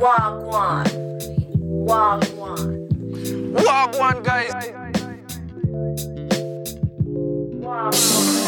Wagwan. Wagwan. Wagwan, guys. Wagwan.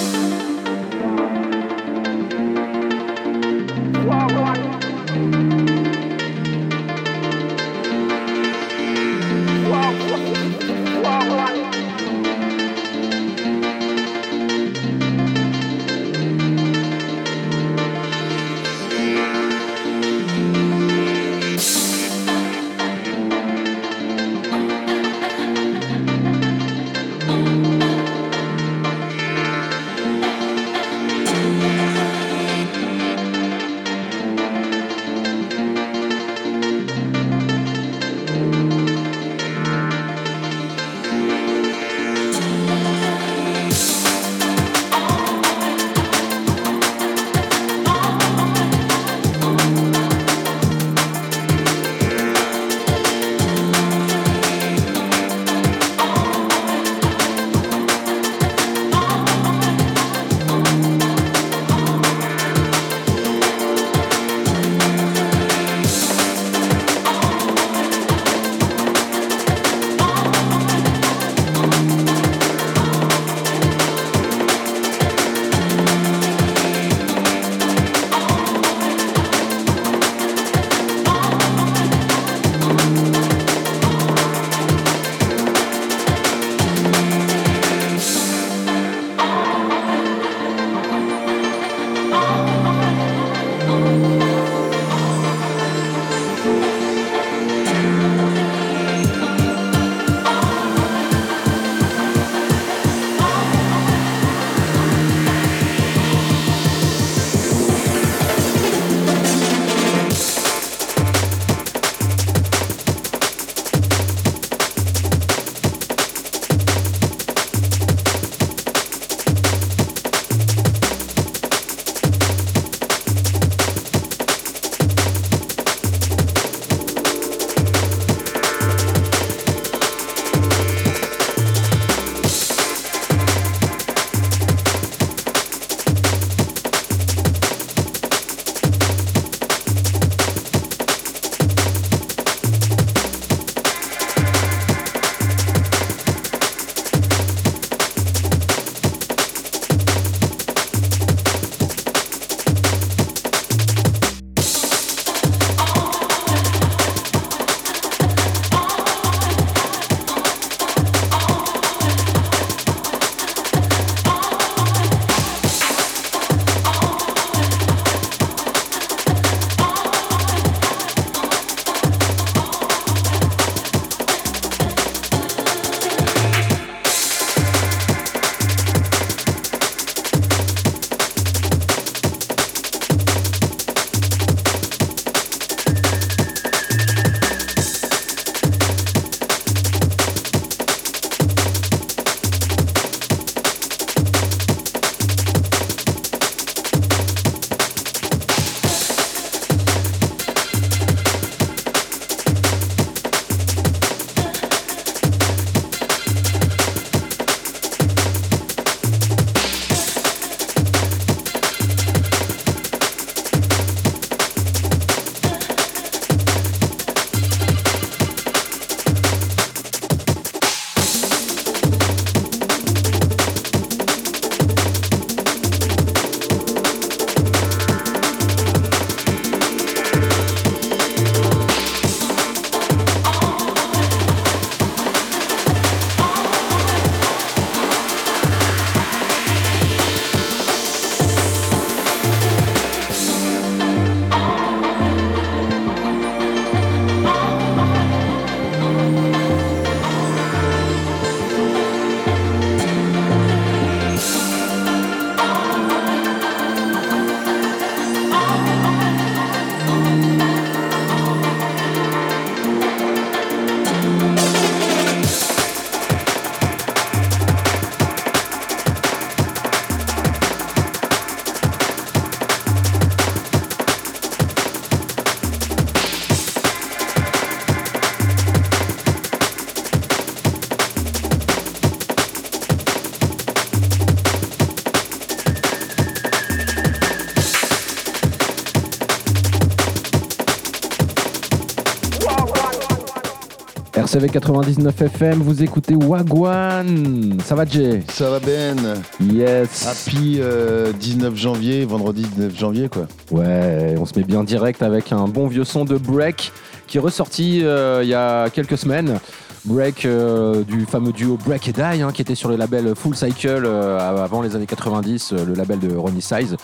RCV 99 FM, vous écoutez Wagwan. Ça va, Jay? Ça va Ben? Yes. Happy euh, 19 janvier, vendredi 19 janvier quoi. Ouais, on se met bien direct avec un bon vieux son de Break qui est ressorti euh, il y a quelques semaines. Break euh, du fameux duo Break et Die, hein, qui était sur le label Full Cycle euh, avant les années 90, euh, le label de Ronnie Size.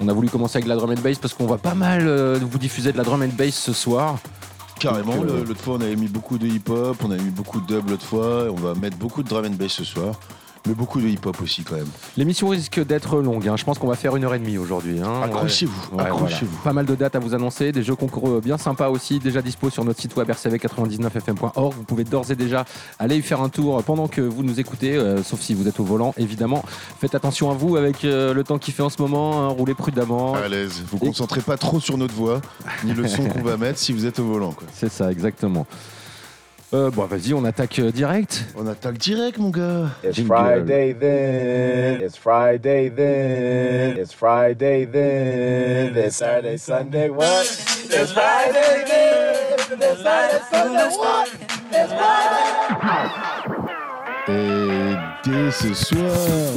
On a voulu commencer avec de la drum and bass parce qu'on va pas mal euh, vous diffuser de la drum and bass ce soir. Carrément, euh, l'autre fois on avait mis beaucoup de hip-hop, on avait mis beaucoup de dub l'autre fois, et on va mettre beaucoup de drum and bass ce soir, mais beaucoup de hip-hop aussi quand même. L'émission risque d'être longue. hein. Je pense qu'on va faire une heure et demie aujourd'hui. hein. Accrochez-vous, Ouais, accrochez-vous. voilà. Pas mal de dates à vous annoncer, des jeux concours euh, bien sympas aussi, déjà dispo sur notre site web rcv99fm.org. Vous pouvez d'ores et déjà aller y faire un tour pendant que vous nous écoutez, euh, sauf si vous êtes au volant, évidemment. Faites attention à vous avec euh, le temps qu'il fait en ce moment, hein, roulez prudemment. À l'aise, vous concentrez pas trop sur notre voix, ni le son qu'on va mettre si vous êtes au volant quoi. C'est ça, exactement. Euh, bon, vas-y, on attaque euh, direct. On attaque direct mon gars It's Jingle. Friday then. It's Friday then. It's Friday then. It's Saturday, Sunday, what? It's Friday then. It's Saturday, Sunday, what? It's Friday. Et ce soir,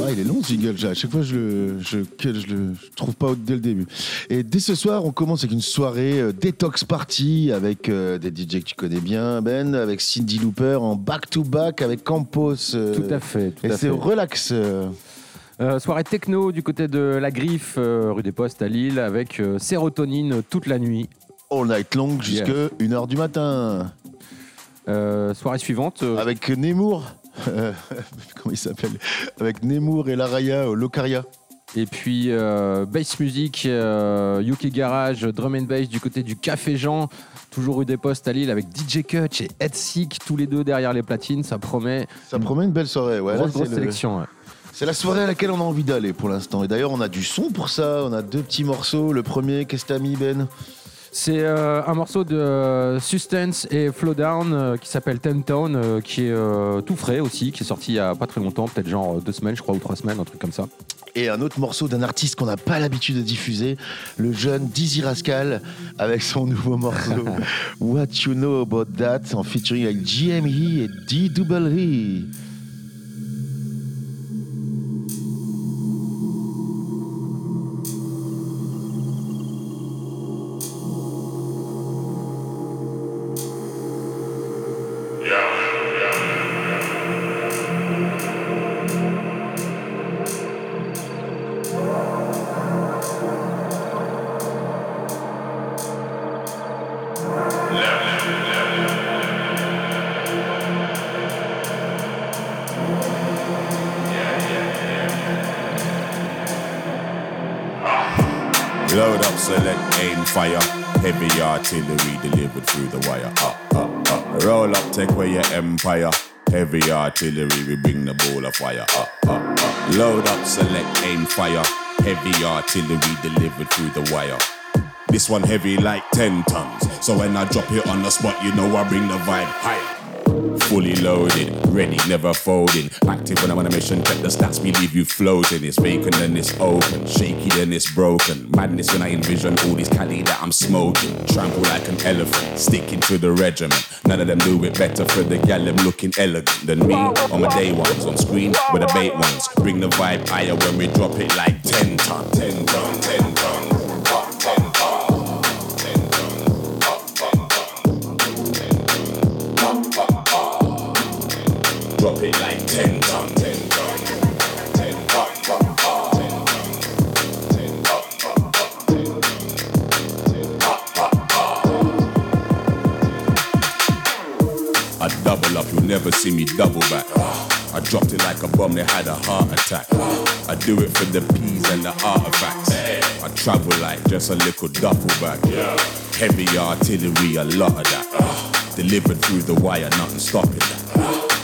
ah, il est long ce jingle, à chaque fois je le, je, que je le je trouve pas dès le début. Et dès ce soir, on commence avec une soirée euh, détox party avec euh, des DJ que tu connais bien, Ben, avec Cindy Looper en back-to-back avec Campos. euh, Tout à fait. Tout Et à c'est fait. relax. euh, soirée techno du côté de la Griffe, euh, rue des Postes à Lille, avec euh, sérotonine toute la nuit. all night long jusque Yeah. 1h du matin. Soirée suivante. Avec Nemour. Euh, comment il s'appelle Avec Nemour et Laraya au Locaria. Et puis euh, bass music, euh, UK Garage, drum and bass du côté du Café Jean, toujours rue des Postes à Lille avec DJ Kutch et Ed Sick, tous les deux derrière les platines. Ça promet Ça promet une belle soirée. Ouais, grosse, le- sélection. ouais. C'est la soirée à laquelle on a envie d'aller pour l'instant. Et d'ailleurs, on a du son pour ça. On a deux petits morceaux. Le premier, qu'est-ce que t'as mis, Ben? C'est euh, un morceau de euh, Sustance et Flowdown euh, qui s'appelle Ten Town, euh, qui est tout frais aussi, qui est sorti il y a pas très longtemps, peut-être genre deux semaines, je crois, ou trois semaines, un truc comme ça. Et un autre morceau d'un artiste qu'on n'a pas l'habitude de diffuser, le jeune Dizzy Rascal, avec son nouveau morceau What You Know About That, en featuring avec GME et D Double E. artillery delivered through the wire. Up, up, up. Roll up, take away your empire. Heavy artillery, we bring the ball of fire. Up, up, up. Load up, select, aim, fire. Heavy artillery delivered through the wire. This one heavy like 10 tons. So when I drop it on the spot, you know I bring the vibe higher. Fully loaded, ready, never folding. Active when I'm on a mission, check the stats, we leave you floating. It's vacant then it's open, shaky then it's broken. Madness when I envision all this Cali that I'm smoking. Trample like an elephant, sticking to the regiment. None of them do it better for the gal, them looking elegant than me. On my day ones, on screen with the bait ones. Bring the vibe higher when we drop it like 10 ton, 10 ton, 10 Drop it like 10 ton, 10 ton, 10 ton, 10 ton, 10 ton, 10 I double up, you'll never see me double back. I dropped it like a bomb, they had a heart attack. I do it for the peas and the artifacts. I travel like just a little duffel bag. Heavy artillery, a lot of that. Delivered through the wire, nothing stopping that.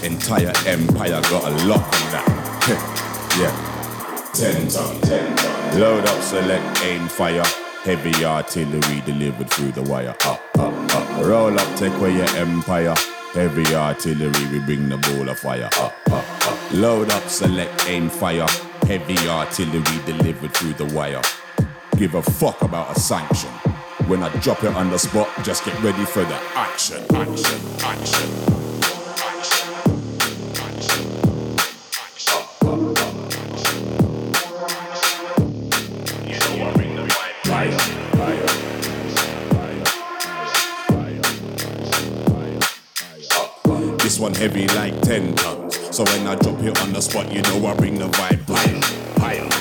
Entire empire got a lock on that. yeah. 10 ton, 10 ton. Load up, select, aim, fire. Heavy artillery delivered through the wire. Up, up, up. Roll up, take away your empire. Heavy artillery, we bring the ball of fire. Up, up, up. Load up, select, aim, fire. Heavy artillery delivered through the wire. Give a fuck about a sanction. When I drop it on the spot, just get ready for the action, action, action. Heavy like 10 tons. So when I drop it on the spot, you know I bring the vibe pile.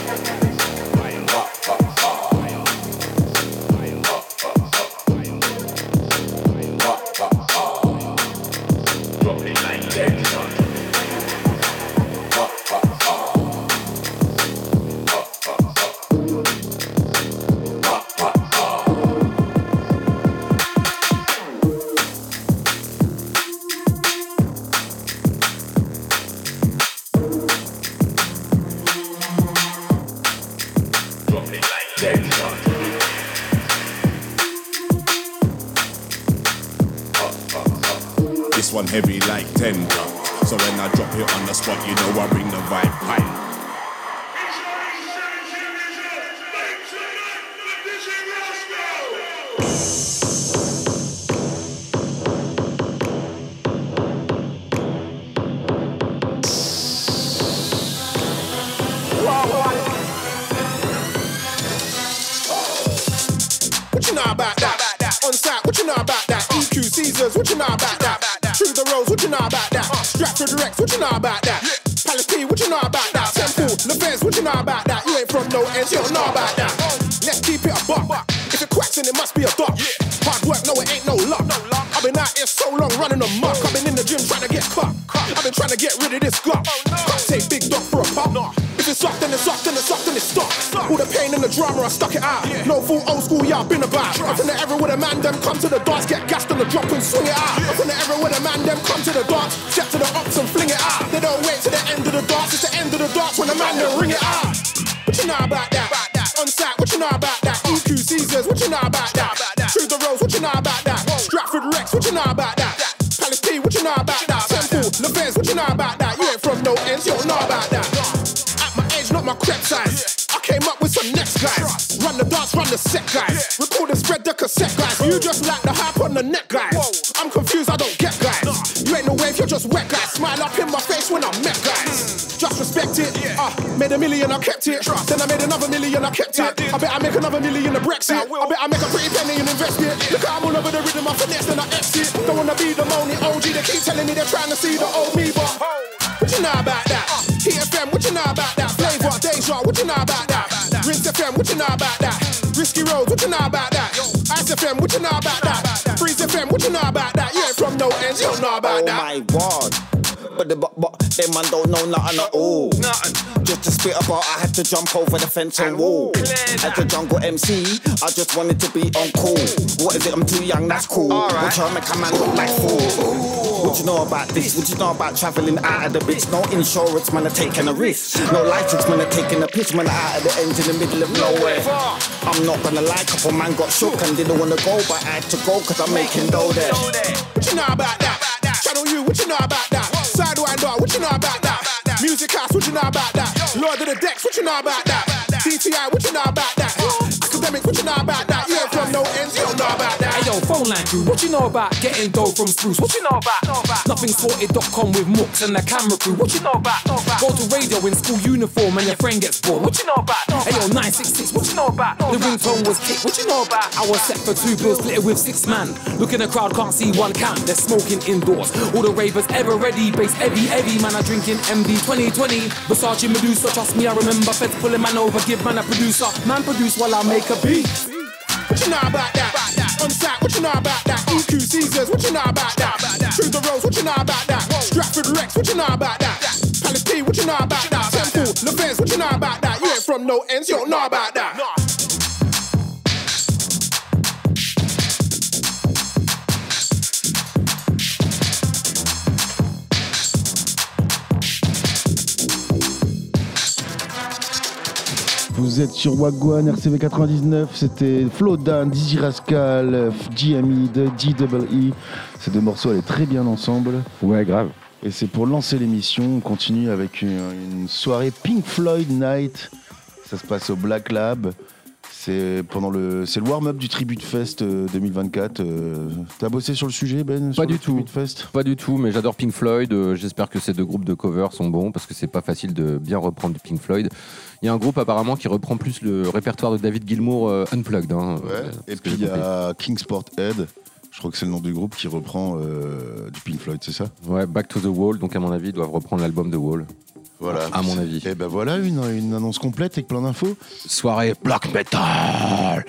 About that? On site, what you know about that? EQ Caesars, what you know about that? Through the roads, what you know about that? Stratford Rex, what you know about that? Palace P, what you know about that? Temple, Levez, what you know about that? You ain't from no ends, you don't know about that. Let's keep it a buck. If it quacks, then it must be a duck. Hard work, no, it ain't no luck. I've been out here so long running amok. I've been in the gym trying to get cut. I've been trying to get rid of this gut. Can't take big dog for a pop. It's up, then it's up, then it's up, then it's stuck. All the pain and the drama, I stuck it out. No full old school, yeah, I've been about. I'm from the era where the man them come to the dance, get gassed on the drop and swing it out. I'm from the era where the man them come to the dance, step to the ups and fling it out. They don't wait to the end of the dance, it's the end of the dance when the man them ring it out. What you know about that? On site, what you know about that? EQ Caesars, what you know about that? Through the roads, what you know about that? Stratford Rex, what you know about that? Palace P, what you know about that? Temple, Levez, what you know about that? You ain't from no ends, you don't know about that. My age, not my crep size. I came up with some next guys. Run the dance, run the set guys. Record and spread the cassette guys. You just like the hype on the neck guys. I'm confused, I don't get guys. You ain't no wave, you're just wet guys. Smile up in my face when I met guys. Just respect it. Ah, made a million, I kept it. Then I made another million, I kept it. I bet I make another million in Brexit. I bet I make a pretty penny and invest it. Look, I'm all over the rhythm, I finesse, and I exit. Don't wanna be the money OG. They keep telling me they're trying to see the old me, but what you know about that? Heat FM, what you know about that? Deja, what you know about that? Rinse FM, what you know about that? Risky Roads, what you know about that? Ice FM, what you know about that? Freeze FM, what you know about that? You ain't from no ends, you don't know about oh my word. But the but, but them man don't know nothing at all. Just to spit about, I had to jump over the fence and wall. As a jungle MC, I just wanted to be on call. What is it? I'm too young, that's cool. Watch how I make a man look like fool. What you know about this? What you know about traveling out of the bitch? No insurance, man, are taking a risk. No license, man, are taking a piss, man, out of the end in the middle of nowhere. I'm not gonna lie, couple man got shook and didn't wanna go, but I had to go cause I'm making dough there. What you know about that? Channel U, what you know about that? Sidewinder, what you know about that? Music House, what you know about that? Lord of the Decks, what you know about that? DTI, what you know about that? Academics, what you know about that? No ends, you don't know about that. Hey yo, phone line crew, what you know about getting dough from Spruce? What you know about? Nothing sorted.com with Mooks and the camera crew. What you know about? Go to radio in school uniform and your friend gets bored. What you know about? Hey yo, 966, what you know about? The ringtone was kicked. What you know about? I was set for two bills, split it with six man. Look in the crowd, can't see one can. They're smoking indoors. All the ravers ever ready, bass heavy, heavy. Man, I drinking MV 2020. Versace Medusa, trust me, I remember. Feds pulling man over, give man a producer. Man produce while I make a beat. What you know about that? On site, what you know about that? EQ Caesars, what you know about that? Through the roads, what you know about that? Stratford Rex, what you know about that? Palace P, what you know about that? Temple, Levez, what you know about that? You ain't from no ends, you don't know about that. Vous êtes sur Wagwan RCV 99, c'était Flowdown, Dizzy Rascal, GME, de DEE. Ces deux morceaux allaient très bien ensemble. Ouais, grave. Et c'est pour lancer l'émission, on continue avec une, une soirée Pink Floyd Night. Ça se passe au Black Lab. C'est pendant le, c'est le warm-up du Tribute Fest euh, 2024. euh. T'as bossé sur le sujet, Ben Pas du tout. Fest? Pas du tout, mais j'adore Pink Floyd. euh, J'espère que ces deux groupes de cover sont bons parce que c'est pas facile de bien reprendre du Pink Floyd. Il y a un groupe apparemment qui reprend plus le répertoire de David Gilmour euh, Unplugged. hein, Ouais. euh, Et ce que puis il y a Kingsport Head. Je crois que c'est le nom du groupe qui reprend euh, du Pink Floyd, c'est ça? Ouais, Back to the Wall, donc à mon avis, ils doivent reprendre l'album The Wall. Voilà. À mon avis. Et ben voilà une, une annonce complète avec plein d'infos. Soirée Black Metal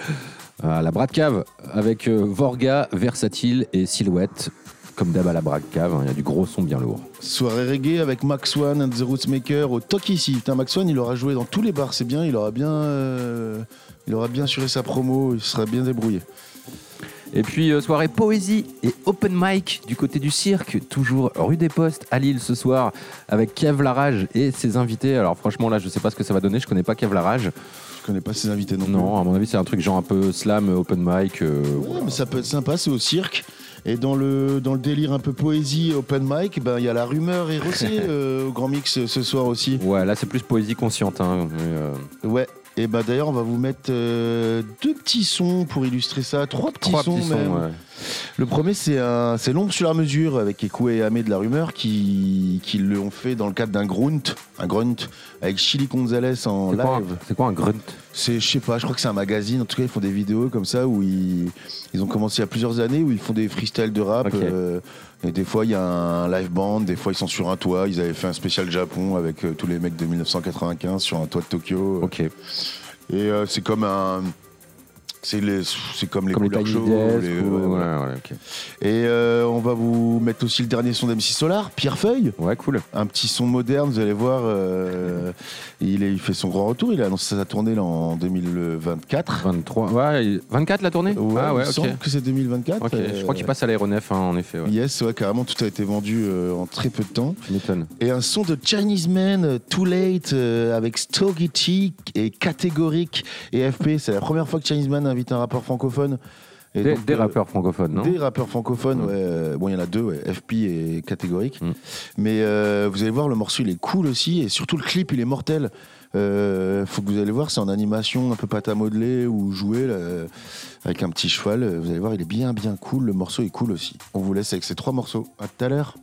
à la Brad Cave avec Vorga, Versatile et Silhouette. Comme d'hab à la Brad Cave, hein, il y a du gros son bien lourd. Soirée reggae avec Max One and the Rootsmaker au Talk ici. Putain, Max One, il aura joué dans tous les bars, c'est bien. Il aura bien, euh, il aura bien assuré sa promo. Il sera bien débrouillé. Et puis euh, soirée poésie et open mic du côté du cirque, toujours rue des Postes à Lille ce soir avec Kev Larage et ses invités. Alors franchement là je sais pas ce que ça va donner, je connais pas Kev Larage. Je connais pas ses invités non, Non, à mon avis c'est un truc genre un peu slam, open mic. euh, plus. Ouais, mais ça peut être sympa, c'est au cirque. Et dans le, dans le délire un peu poésie, open mic, ben, il y a la rumeur et Rosset euh, au Grand Mix ce soir aussi. Ouais, là c'est plus poésie consciente. Hein, mais, euh, Ouais. Et bah d'ailleurs, on va vous mettre euh, deux petits sons pour illustrer ça, trois petits trois sons petits même. sons, ouais. Le premier, c'est un, c'est l'ombre sur la mesure avec Ekoué et Amé de la rumeur qui, qui l'ont fait dans le cadre d'un grunt, un grunt avec Chili Gonzalez en quoi, live. c'est quoi un grunt? C'est, je sais pas, je crois que c'est un magazine. En tout cas, ils font des vidéos comme ça où ils, ils ont commencé il y a plusieurs années où ils font des freestyles de rap. Euh, et des fois, il y a un live band, des fois, ils sont sur un toit. Ils avaient fait un spécial Japon avec euh, tous les mecs de 1995 sur un toit de Tokyo. Ok. Et euh, c'est comme un. C'est comme les Comme les ou- ouais, voilà. Et euh, on va vous mettre aussi le dernier son d'MC Solar, Pierre Feuille. Ouais, cool. Un petit son moderne, vous allez voir. euh, il, est- il fait son grand retour. Il a annoncé sa tournée là, en 2024. 23, ouais, il- 24 la tournée? Ouais, Ah ouais, il me ok. semble que c'est 2024. Ok, je crois qu'il passe à l'aéronef, hein, en effet. Ouais. Yes, ouais, carrément, tout a été vendu euh, en très peu de temps. Et un son de Chinese Man, euh, Too Late, euh, avec Stogie T et Catégorique et FP. C'est la première fois que Chinese Man invite un rappeur francophone. Et Des, donc, des euh, rappeurs francophones, non Des rappeurs francophones, Mm. ouais. Bon, il y en a deux, ouais, FP et Catégorique. Mm. Mais euh, vous allez voir, le morceau, il est cool aussi. Et surtout, le clip, il est mortel. Euh, faut que vous allez voir, c'est en animation, un peu pâte à modeler ou jouer là, euh, avec un petit cheval. Vous allez voir, il est bien, bien cool. Le morceau est cool aussi. On vous laisse avec ces trois morceaux. À tout à l'heure.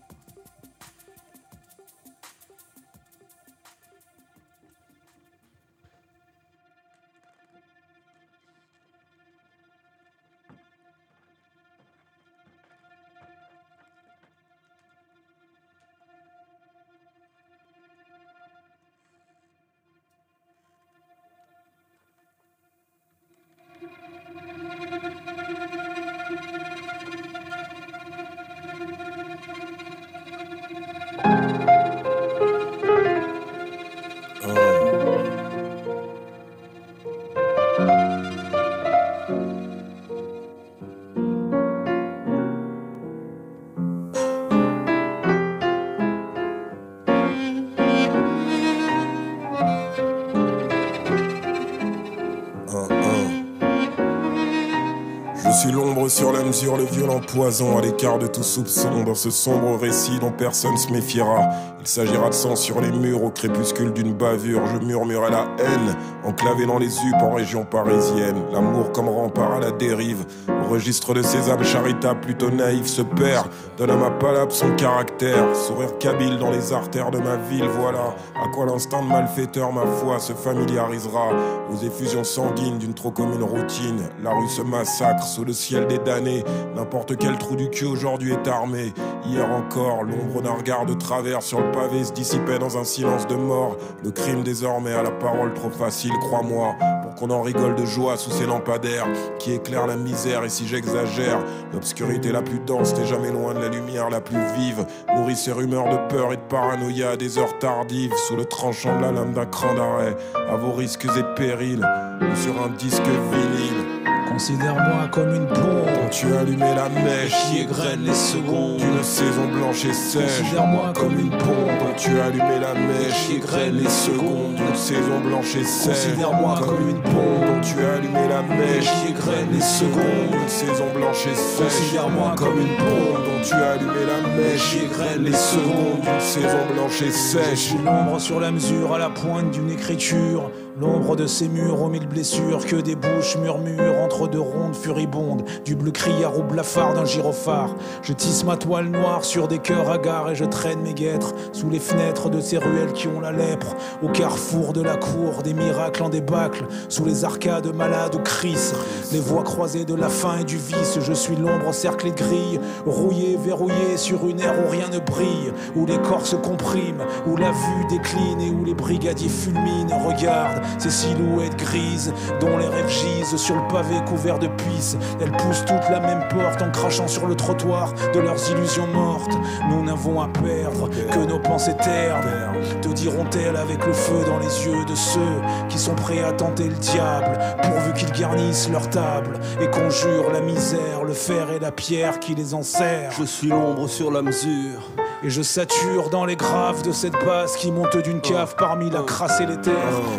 Poison à l'écart de tout soupçon dans ce sombre récit dont personne se méfiera. Il s'agira de sang sur les murs au crépuscule d'une bavure. Je murmurai la haine, enclavé dans les UP en région parisienne. L'amour comme rempart à la dérive. Registre de ces âmes charitables plutôt naïves se perd. Donne à ma palabre son caractère. Sourire kabyle dans les artères de ma ville, voilà. À quoi l'instinct de malfaiteur, ma foi, se familiarisera aux effusions sanguines d'une trop commune routine. La rue se massacre sous le ciel des damnés. N'importe quel trou du cul aujourd'hui est armé. Hier encore, l'ombre d'un regard de travers sur le pavé se dissipait dans un silence de mort. Le crime désormais a la parole trop facile, crois-moi. Qu'on en rigole de joie sous ces lampadaires qui éclairent la misère. Et si j'exagère, l'obscurité la plus dense n'est jamais loin de la lumière la plus vive. Nourrit ces rumeurs de peur et de paranoïa des heures tardives. Sous le tranchant de la lame d'un cran d'arrêt. À vos risques et périls. Ou sur un disque vinyle. Considère-moi comme une pompe Quand tu as allumé la mèche qui égrène les secondes. d'une saison blanche et sèche. Considère-moi comme une pompe Quand tu as allumé la mèche qui égrène les secondes. d'une saison blanche et sèche. Considère-moi comme une pompe Quand tu as allumé la mèche qui égrène les secondes. d'une saison blanche et sèche. Considère-moi comme une pompe Quand tu allumé la mèche qui égrène les secondes. d'une saison blanche et Je sèche. suis l'ombre sur la mesure à la pointe d'une écriture. L'ombre de ces murs aux mille blessures, que des bouches murmurent entre deux rondes furibondes. Du bleu criard au blafard d'un gyrophare. Je tisse ma toile noire sur des cœurs hagards et je traîne mes guêtres sous les fenêtres de ces ruelles qui ont la lèpre. Au carrefour de la cour, des miracles en débâcle, sous les arcades malades ou crises. Les voies croisées de la faim et du vice, je suis l'ombre encerclée de grilles, rouillée, verrouillée sur une ère où rien ne brille, où les corps se compriment, où la vue décline et où les brigadiers fulminent. Regarde ces silhouettes grises dont les rêves gisent sur le pavé couvert de puces. Elles poussent toutes la même porte en crachant sur le trottoir de leurs illusions mortes. Nous n'avons à perdre que nos pensées ternes. Te diront-elles avec le feu dans les yeux de ceux qui sont prêts à tenter le diable, pourvu qu'ils garnissent leur table et conjurent la misère, le fer et la pierre qui les enserrent. Je suis l'ombre sur la mesure. Et je sature dans les graves de cette basse qui monte d'une cave parmi la crasse et les terres,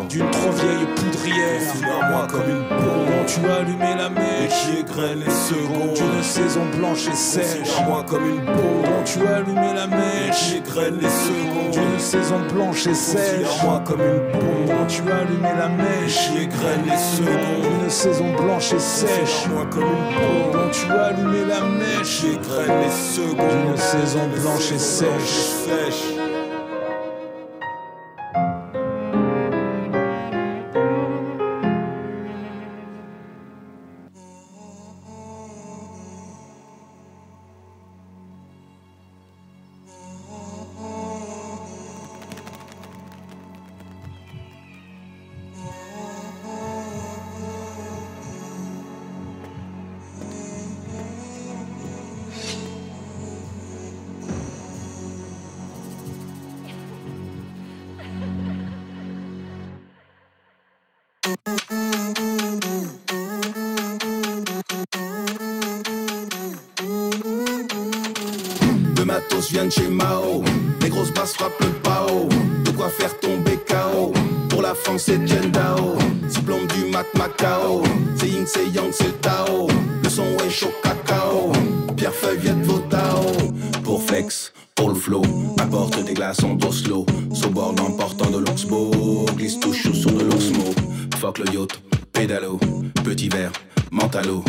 d'une trop vieille poudrière. Sur moi comme une bombe dont tu as allumé la et mèche. qui égrène les secondes. D'une saison blanche et sèche, Sur moi comme une bombe dont tu as allumé la et mèche. qui égrène les secondes. D'une saison blanche et sèche, Sur moi comme une bombe dont tu as allumé la et mèche. qui égrène les secondes. D'une saison blanche et sèche, moi comme une bombe dont tu as allumé la et mèche. qui égrène les secondes. D'une saison blanche et sèche. Sèche. Les grosses basses frappent le pao. De quoi faire tomber KO. Pour la France, c'est Dao. Diplôme du mat Macao. C'est Ying, c'est Yang, c'est Tao. Le son est chaud cacao. Pierre Feuille, Viette, Votao. Pour flex, pour le flow. Apporte des glaçons d'Oslo. Sobord en portant de l'Oxbo. Glisse tout chaud sur de l'Oxmo. Fuck le yacht, pédalo. Petit verre, mentalo.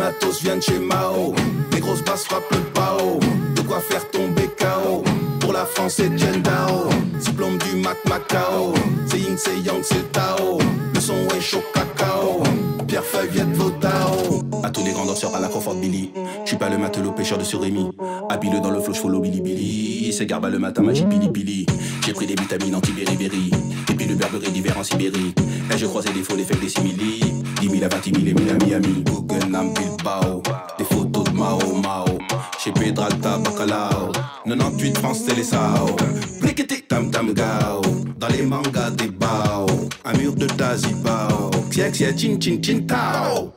Matos vient de chez Mao. Les grosses basses frappent le pao. De quoi faire tomber KO. Pour la France, c'est Dao. Diplôme du mat Macao. C'est Ying, c'est Yang, c'est Tao. Le son est chaud cacao. Pierre Feuille, Viette, Votao. À tous les grands danseurs à la Crawford Billy. Je suis pas le matelot pêcheur de Surémy. Habile dans le flow, follow Billy Billy. C'est garba le matin, magie pili pili. J'ai pris des vitamines anti-beriberi. Et puis le berberie d'hiver en Sibérie. Et je croisais des faux, les faits, des simili. 10 000 à 20 000 et 1000 à Miami. Guggenheim, Bilbao. Des photos de Mao Mao. Chez Pedralta, Bacalao. 98 France, Télésao. Pliqueté, tam tam gao. Dans les mangas des bao. Un mur de Tazibao. Xia xia, chin chin chin tao.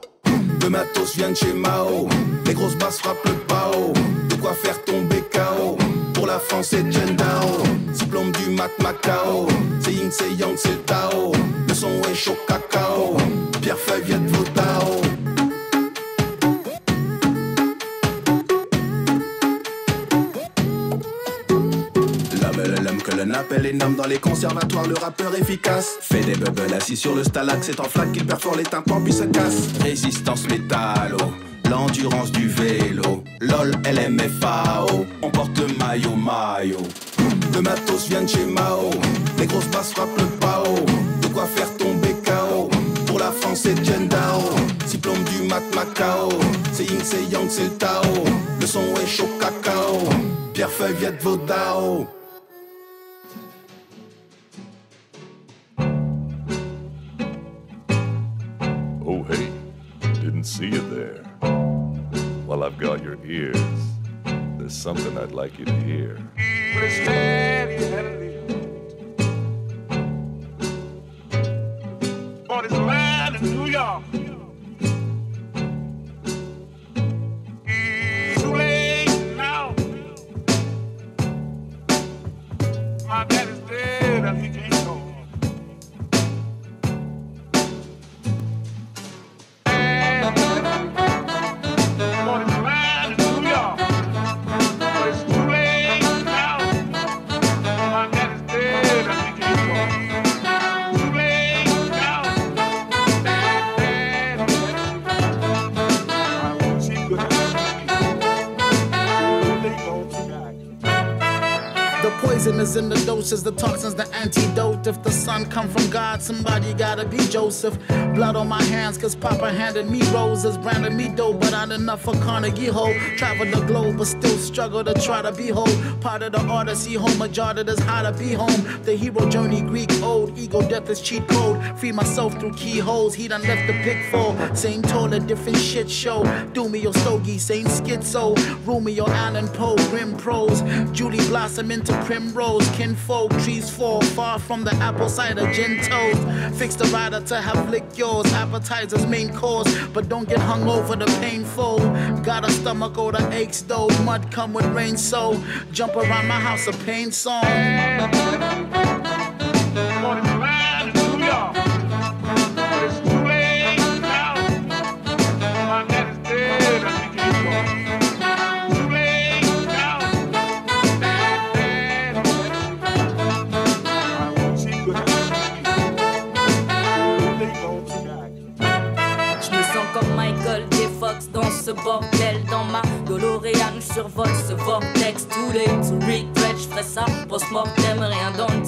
Le matos vient de chez Mao. Les grosses basses frappent le pao. De quoi faire tomber KO. Pour la France, c'est Dao. Diplôme du mat Macao. C'est Ying, c'est Yang, c'est Tao. Le son est chaud cacao. Pierre Feuille, Viette, Votao. L'homme, l'homme que l'on appelle énorme dans les conservatoires, le rappeur efficace. Fait des bubbles assis sur le stalag, c'est en flaque qu'il perfore les tympans puis se casse. Résistance métallo, l'endurance du vélo. LOL, LMFAO, on porte maillot maillot. Le matos vient de chez Mao, les grosses basses frappent le pao. De quoi faire tomber KO. Pour la France, c'est Dao. Diplôme du mat Macao. C'est Ying, c'est Yang, c'est le Tao. Le son est chaud cacao. Pierre Feuille, Viette, Vodao. Oh, hey, didn't see you there. Well, I've got your ears. There's something I'd like you to hear. This land in New York. Too late now. My daddy's Poison is in the doses, the toxins, the antidote. If the sun come from God, somebody gotta be Joseph. Blood on my hands, cause Papa handed me roses, branded me dope, but not enough for Carnegie Hole. Travel the globe, but still struggle to try to be whole. Part of the odyssey, home majority is how to be home. The hero journey, Greek old, ego death is cheat code. Free myself through keyholes, he done left the pick for. Same toilet, different shit show. Do me your stogie, same schizo. Rumi or Allen Poe, grim prose. Julie blossom into primrose. Kinfolk, trees fall far from the apple cider gin toast. Fix the rider to have lick yours. Appetizers, main course, but don't get hung over the painful. Got a stomach or the aches though. Mud come with rain, so jump around my house a pain song.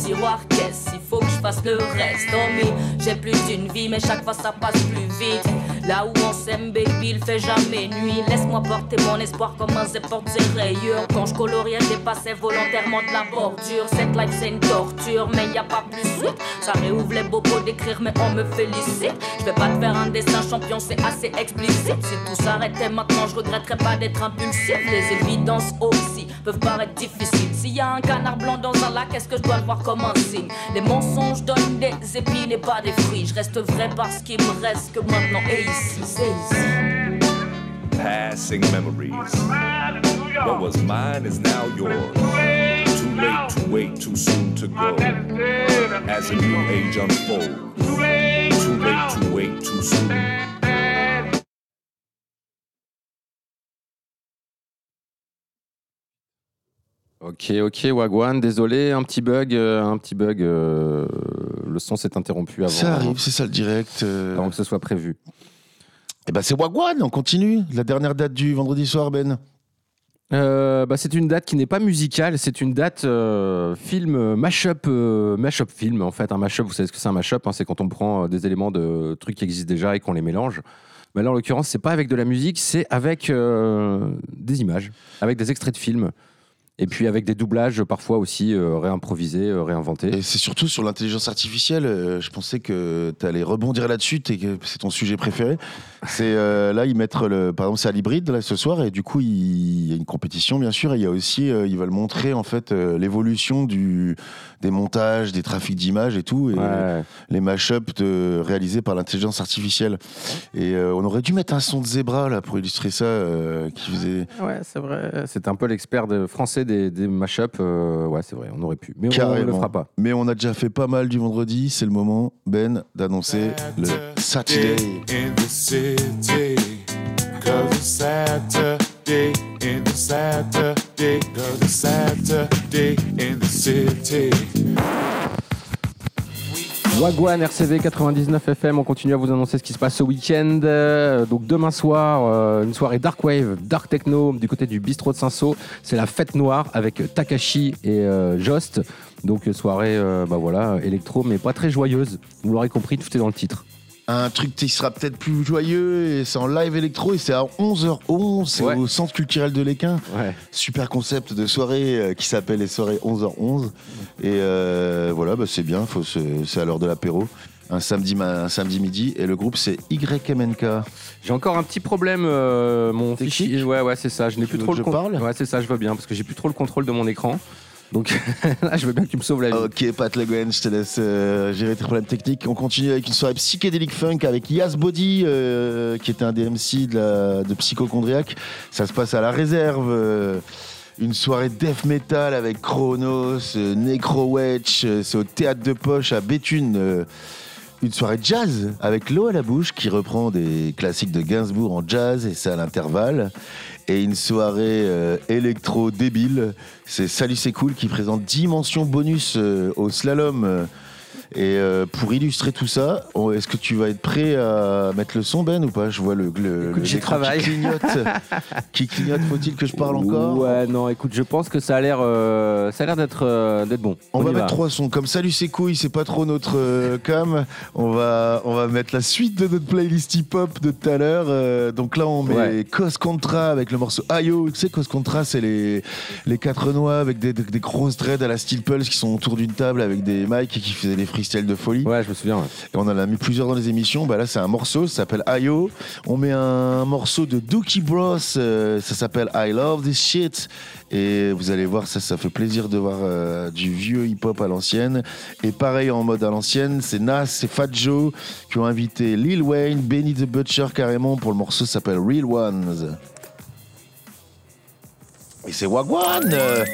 Tiroir, qu'est-ce Il faut que je fasse le reste. Oh mais j'ai plus d'une vie mais chaque fois ça passe plus vite. Là où on s'aime baby, il fait jamais nuit. Laisse-moi porter mon espoir comme un zé porte ses rayures. Quand je coloriais, je dépassais volontairement de la bordure. Cette life c'est une torture mais y a pas plus sweet Ça réouvre les bobos d'écrire mais on me félicite. Je vais pas te faire un dessin champion, c'est assez explicite. Si tout s'arrêtait maintenant, je regretterais pas d'être impulsif. Les évidences aussi peuvent paraître difficiles S'il y a un canard blanc dans un lac, est-ce que je dois le voir comme un signe? Les mensonges donnent des épines et pas des fruits Je reste vrai parce qu'il me reste que maintenant et ici, c'est ici Passing memories. What was mine is now yours. Too late to wait, too soon to go. As a new age unfolds. Too late to wait, too soon. Ok, ok, Wagwan, désolé, un petit bug, euh, un petit bug. euh, le son s'est interrompu avant. Ça arrive, c'est ça le direct. euh. Avant que ce soit prévu. Eh ben c'est Wagwan, on continue. La dernière date du vendredi soir, Ben. Euh, bah, c'est une date qui n'est pas musicale, c'est une date euh, film euh, mashup, euh, mashup film en fait. Un mashup, vous savez ce que c'est un mashup hein, C'est quand on prend euh, des éléments de trucs qui existent déjà et qu'on les mélange. Mais là, en l'occurrence, c'est pas avec de la musique, c'est avec euh, des images, avec des extraits de films. Et puis avec des doublages parfois aussi euh, réimprovisés, euh, réinventés. Et c'est surtout sur l'intelligence artificielle. euh, je pensais que tu allais rebondir là-dessus, t'es- que c'est ton sujet préféré. C'est euh, là, ils mettent le. Par exemple, c'est à l'hybride là, ce soir, et du coup, il il y a une compétition, bien sûr. Et il y a aussi, euh, ils veulent montrer en fait euh, l'évolution du des montages, des trafics d'images et tout, et Ouais. les mashups de- réalisés par l'intelligence artificielle. Et euh, on aurait dû mettre un son de zébra là pour illustrer ça, euh, qui faisait. Ouais, c'est vrai. C'est un peu l'expert de- français des, des mashups. euh, ouais, c'est vrai, on aurait pu. Mais on ne le fera pas. Mais on a déjà fait pas mal du vendredi. C'est le moment, Ben, d'annoncer le Saturday. in the city. Cause it's Saturday in the Saturday. Cause it's Saturday in the city. Wagwan RCV 99 FM, on continue à vous annoncer ce qui se passe ce week-end. Euh, donc demain soir, euh, une soirée Dark Wave, Dark Techno du côté du bistrot de Saint-Saul. C'est la fête noire avec Takashi et euh, Jost. Donc soirée, bah voilà, électro, mais pas très joyeuse. Vous l'aurez compris, tout est dans le titre. Un truc qui sera peut-être plus joyeux, et c'est en live électro, et c'est à 11h11, c'est Ouais. au Centre culturel de l'Équin. Ouais. Super concept de soirée euh, qui s'appelle les soirées 11h11. Et euh, voilà, bah, c'est bien, faut se- c'est à l'heure de l'apéro. Un samedi, ma- un samedi midi, et le groupe c'est YMNK. J'ai encore un petit problème, euh, mon fichier. Ouais, ouais, c'est ça. Je n'ai plus trop que le je con- parle? Ouais, c'est ça, je veux bien, parce que j'ai plus trop le contrôle de mon écran. Donc là, je veux bien que tu me sauves la vie. Ok, Pat Le je te laisse euh, gérer tes problèmes techniques. On continue avec une soirée psychédélique funk avec Yas Body, euh, qui était un DMC de, Psychochondriac. Ça se passe à la réserve. euh, une soirée death metal avec Chronos, Necro Wedge, euh, c'est au théâtre de poche à Béthune. une soirée jazz avec l'eau à la bouche qui reprend des classiques de Gainsbourg en jazz et c'est à l'intervalle. Et une soirée euh, électro débile, c'est Salut c'est cool qui présente Dimension bonus euh, au slalom. Et euh, pour illustrer tout ça, est-ce que tu vas être prêt à mettre le son, Ben, ou pas? Je vois le, le, le l'écran travaille. qui clignote. qui clignote, faut-il que je parle encore? Ouais, non, écoute, je pense que ça a l'air, euh, ça a l'air d'être, euh, d'être bon. On, va mettre trois sons. Comme Salut c'est couilles, c'est pas trop notre cam. On va, on va mettre la suite de notre playlist hip-hop de tout à l'heure. Donc là, on met Ouais. Cos Contra avec le morceau Ayo. Tu sais, Cos Contra, c'est les, les quatre noix avec des, des- des grosses dreads à la Steel Pulse qui sont autour d'une table avec des mics et qui faisaient des freestyles de folie. Ouais, je me souviens. Et on en a mis plusieurs dans les émissions. Bah là, c'est un morceau, ça s'appelle Ayo. On met un morceau de Dookie Bros, euh, ça s'appelle I Love This Shit. Et vous allez voir, ça, ça fait plaisir de voir euh, du vieux hip-hop à l'ancienne. Et pareil en mode à l'ancienne, c'est Nas et Fat Joe qui ont invité Lil Wayne, Benny the Butcher carrément pour le morceau qui s'appelle Real Ones. Et c'est Wagwan euh.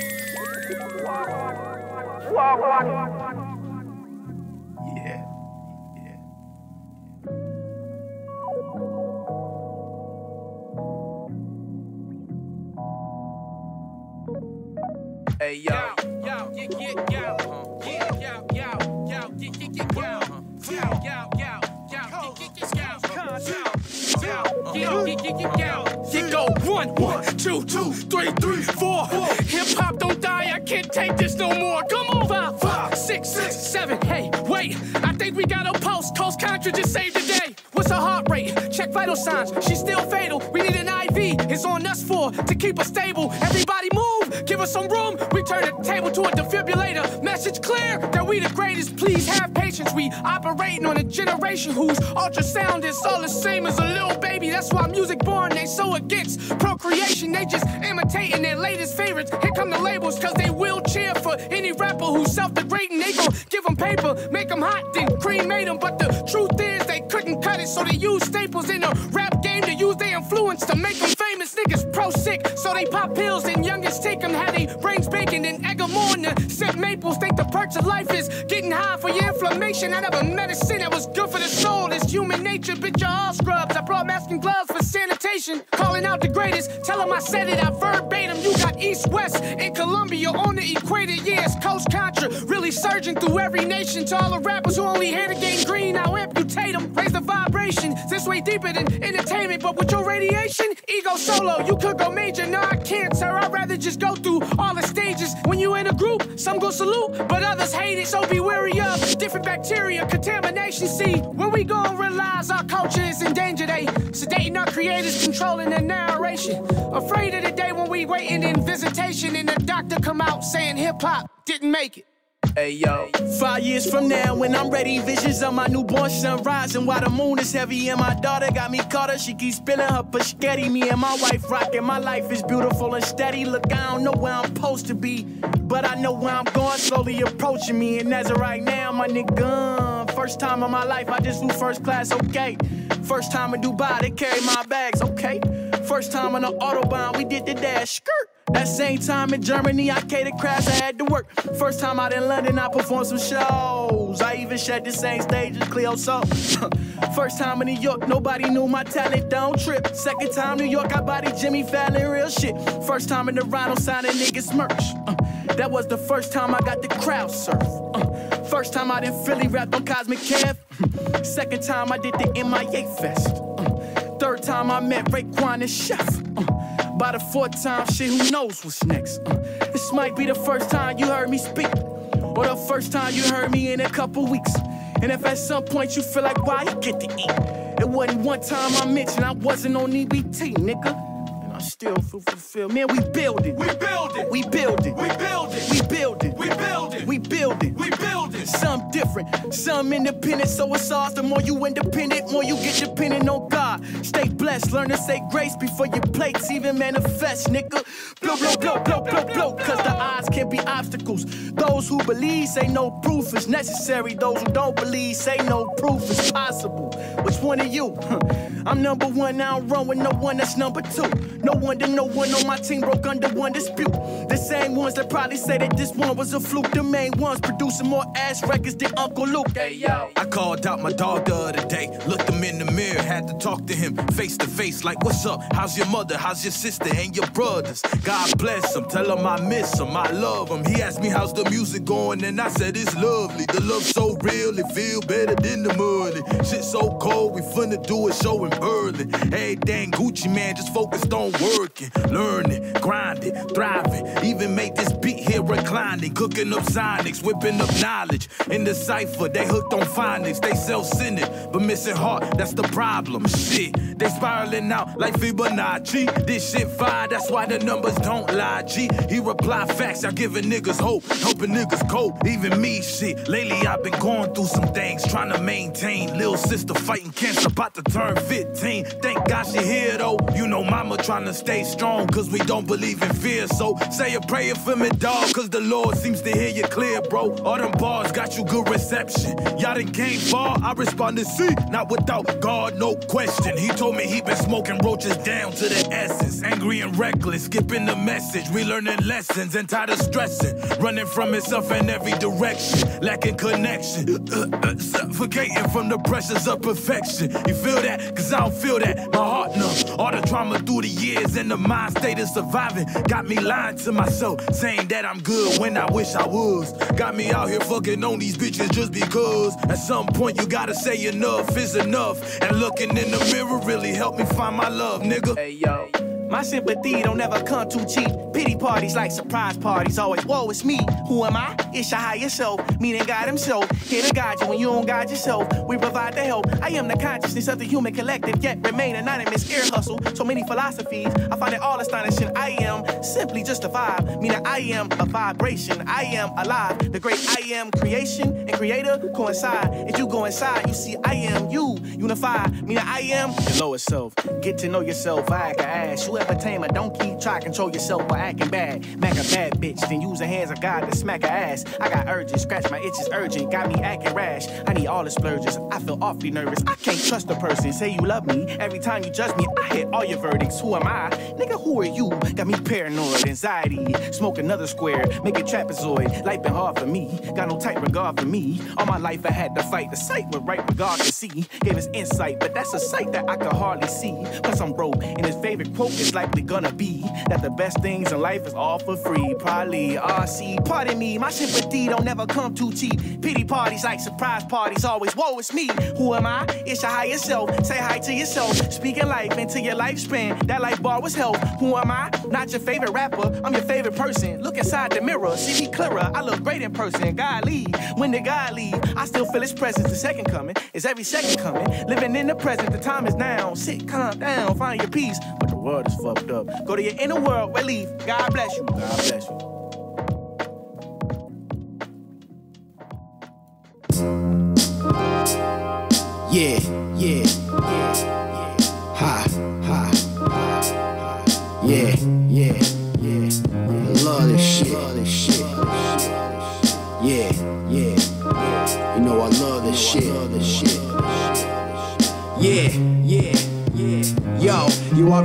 Hey yo, yo, yeah, yeah, yo. You go one, one, two, two, three, three, four. Hip hop don't die, I can't take this no more. Come on, five, six, six, seven. Hey, wait, I think we got a pulse. Coast Contra just saved the day. What's her heart rate? Check vital signs. She's still fatal. We need an IV. It's on us for to keep her stable. Everybody move. Give us some room. We turn the table to a defibrillator. Message clear that we the greatest. Please have patience. We operating on a generation whose ultrasound is all the same as a little baby. That's why music born. They so against procreation. They just imitating their latest favorites. Here come the labels, cause they will cheer for any rapper who's self-degrading. They gon' give them paper, make them hot, then cremate them. But the truth is, so they use staples in the rap game to use their influence to make them famous. Niggas pro sick, so they pop pills, and youngest take them, have they brains baking, and egg 'em on scent maples. Think the perks of life is getting high for your inflammation. I never medicine that was good for the soul. It's human nature, bitch, you're all scrubs. I brought masking gloves for sanitation. Calling out the greatest, tell them I said it, I verbatim. You got east, west, in Columbia on the equator. Yeah, Coast Contra, really surging through every nation. To all the rappers who only here to gain green, I'll amputate them. Raise the vibration, this way deeper than entertainment. But with your radiation, ego solo, you could go major. No, I can't, sir. I'd rather just go through all the stages. When you in a group, some go salute, but others hate it. So be wary of different bacteria, contamination. See, when we gon' realize our culture is in danger, they sedating our creators, controlling the narration. Afraid of the day when we waiting in visitation and the doctor come out saying hip hop didn't make it. Hey yo, five years from now, when I'm ready, visions of my newborn son rising while the moon is heavy. And my daughter got me caught up, she keeps spilling her spaghetti. Me and my wife rocking, my life is beautiful and steady. Look, I don't know where I'm supposed to be, but I know where I'm going, slowly approaching me. And as of right now, my nigga, uh. First time in my life, I just flew first class, okay. First time in Dubai, they carry my bags, okay. First time on the Autobahn, we did the dash, skirt. That same time in Germany, I catered crafts, I had to work. First time out in London, I performed some shows. I even shared the same stage as Cleo Soul. First time in New York, nobody knew my talent, don't trip. Second time New York, I body Jimmy Fallon, real shit. First time in the Rhino, signing niggas merch. Uh, that was the first time I got the crowd surf. Uh, first time out in Philly, rap on Cosmic Kev. Second time I did the MIA Fest. Uh, third time I met Raekwon and Chef. Uh, by the fourth time, shit, who knows what's next? Uh, this might be the first time you heard me speak, or the first time you heard me in a couple weeks. And if at some point you feel like, why you get to eat? It wasn't one time I mentioned I wasn't on EBT, nigga. And I still feel fulfilled. Man, we build it. We build it. We build it. We build it. We build it. We build it. We build it. We build it. Some different, some independent. So it's ours. The more you independent, more you get dependent on God. Stay blessed. Learn to say grace before your plates even manifest, nigga. Blow, blow, blow, blow, blow, blow. Cause the odds can be obstacles. Those who believe say no proof is necessary. Those who don't believe say no proof is possible. Which one of you? I'm number one, I don't run with no one that's number two. No wonder no one on my team broke under one dispute. The same ones that probably say that this one was a fluke. The main ones producing more ass records than Uncle Luke. Hey yo. I called out my dog the other day, looked him in the mirror, had to talk to him face to face, like, What's up? How's your mother? How's your sister and your brothers? God bless him, tell him I miss him, I love him. He asked me, How's the music going? And I said, It's lovely. The love so real, it feel better than the money. Shit so cold, we finna do a show in Berlin. Everything Gucci, man, just focused on working, learning, grinding, thriving. Even made this beat here reclining, cooking up sonics, whipping up knowledge. In the cipher, they hooked on phonics, they self-centered, but missing heart, that's the problem. Shit, they spiraling out like Fibonacci. This shit fire, that's why the numbers don't lie. G, he reply facts, y'all giving niggas hope, helping niggas cope. Even me, shit. Lately I've been going through some things, trying to maintain. Lil sister fighting cancer, about to turn 15. Thank God she here though. You know, mama trying to stay strong, cause we don't believe in fear. So say a prayer for me, dog, cause the Lord seems to hear you clear, bro. All them bars got you good reception. Y'all done came far, I responded, see, not without God, no question. He told me he been smoking roaches down to the essence. Angry and reckless, skipping the message. We learning lessons and tired of stressing. Running from himself in every direction, lacking connection. Uh, uh, suffocating from the pressures of perfection. You feel that? Cause I don't feel that. My heart numb. All the trauma through the years and the mind state of surviving got me lying to myself, saying that I'm good when I wish I was. Got me out here fucking on these bitches just because. At some point you gotta say enough is enough. And looking in the mirror really helped me find my love, nigga. Hey yo. My sympathy don't ever come too cheap. Pity parties like surprise parties, always, whoa, it's me. Who am I? It's your higher self, meaning God Himself. Here to guide you when you don't guide yourself. We provide the help. I am the consciousness of the human collective, yet remain anonymous. Ear hustle, so many philosophies. I find it all astonishing. I am simply just a vibe, meaning I am a vibration. I am alive. The great I am creation and creator coincide. As you go inside, you see I am you, unified, meaning I am your lower self. Get to know yourself, I can ask. You ever tame a donkey? Try control yourself by acting bad. Mac a bad bitch, then use the hands of God to smack her ass. I got urges, scratch my itches urgent, got me acting rash. I need all the splurges, I feel awfully nervous. I can't trust a person, say you love me. Every time you judge me, I hit all your verdicts. Who am I? Nigga, who are you? Got me paranoid, anxiety. Smoke another square, make a trapezoid. Life been hard for me, got no tight regard for me. All my life I had to fight the sight with right regard to see. Gave us insight, but that's a sight that I could hardly see. Plus I'm broke, and his favorite quote is likely gonna be that the best things in life is all for free. Probably uh, RC. Pardon me, my sympathy don't never come too cheap. Pity parties like surprise parties, always. Whoa, it's me. Who am I? It's your higher self. Say hi to yourself. Speaking life into your lifespan. That life bar was health. Who am I? Not your favorite rapper. I'm your favorite person. Look inside the mirror, see me clearer. I look great in person. God leave. When did God leave? I still feel his presence. The second coming is every second coming. Living in the present, the time is now. Sit, calm down, find your peace. But the world is fucked up. Go to your inner world, relief. God bless you. God bless you. Yeah,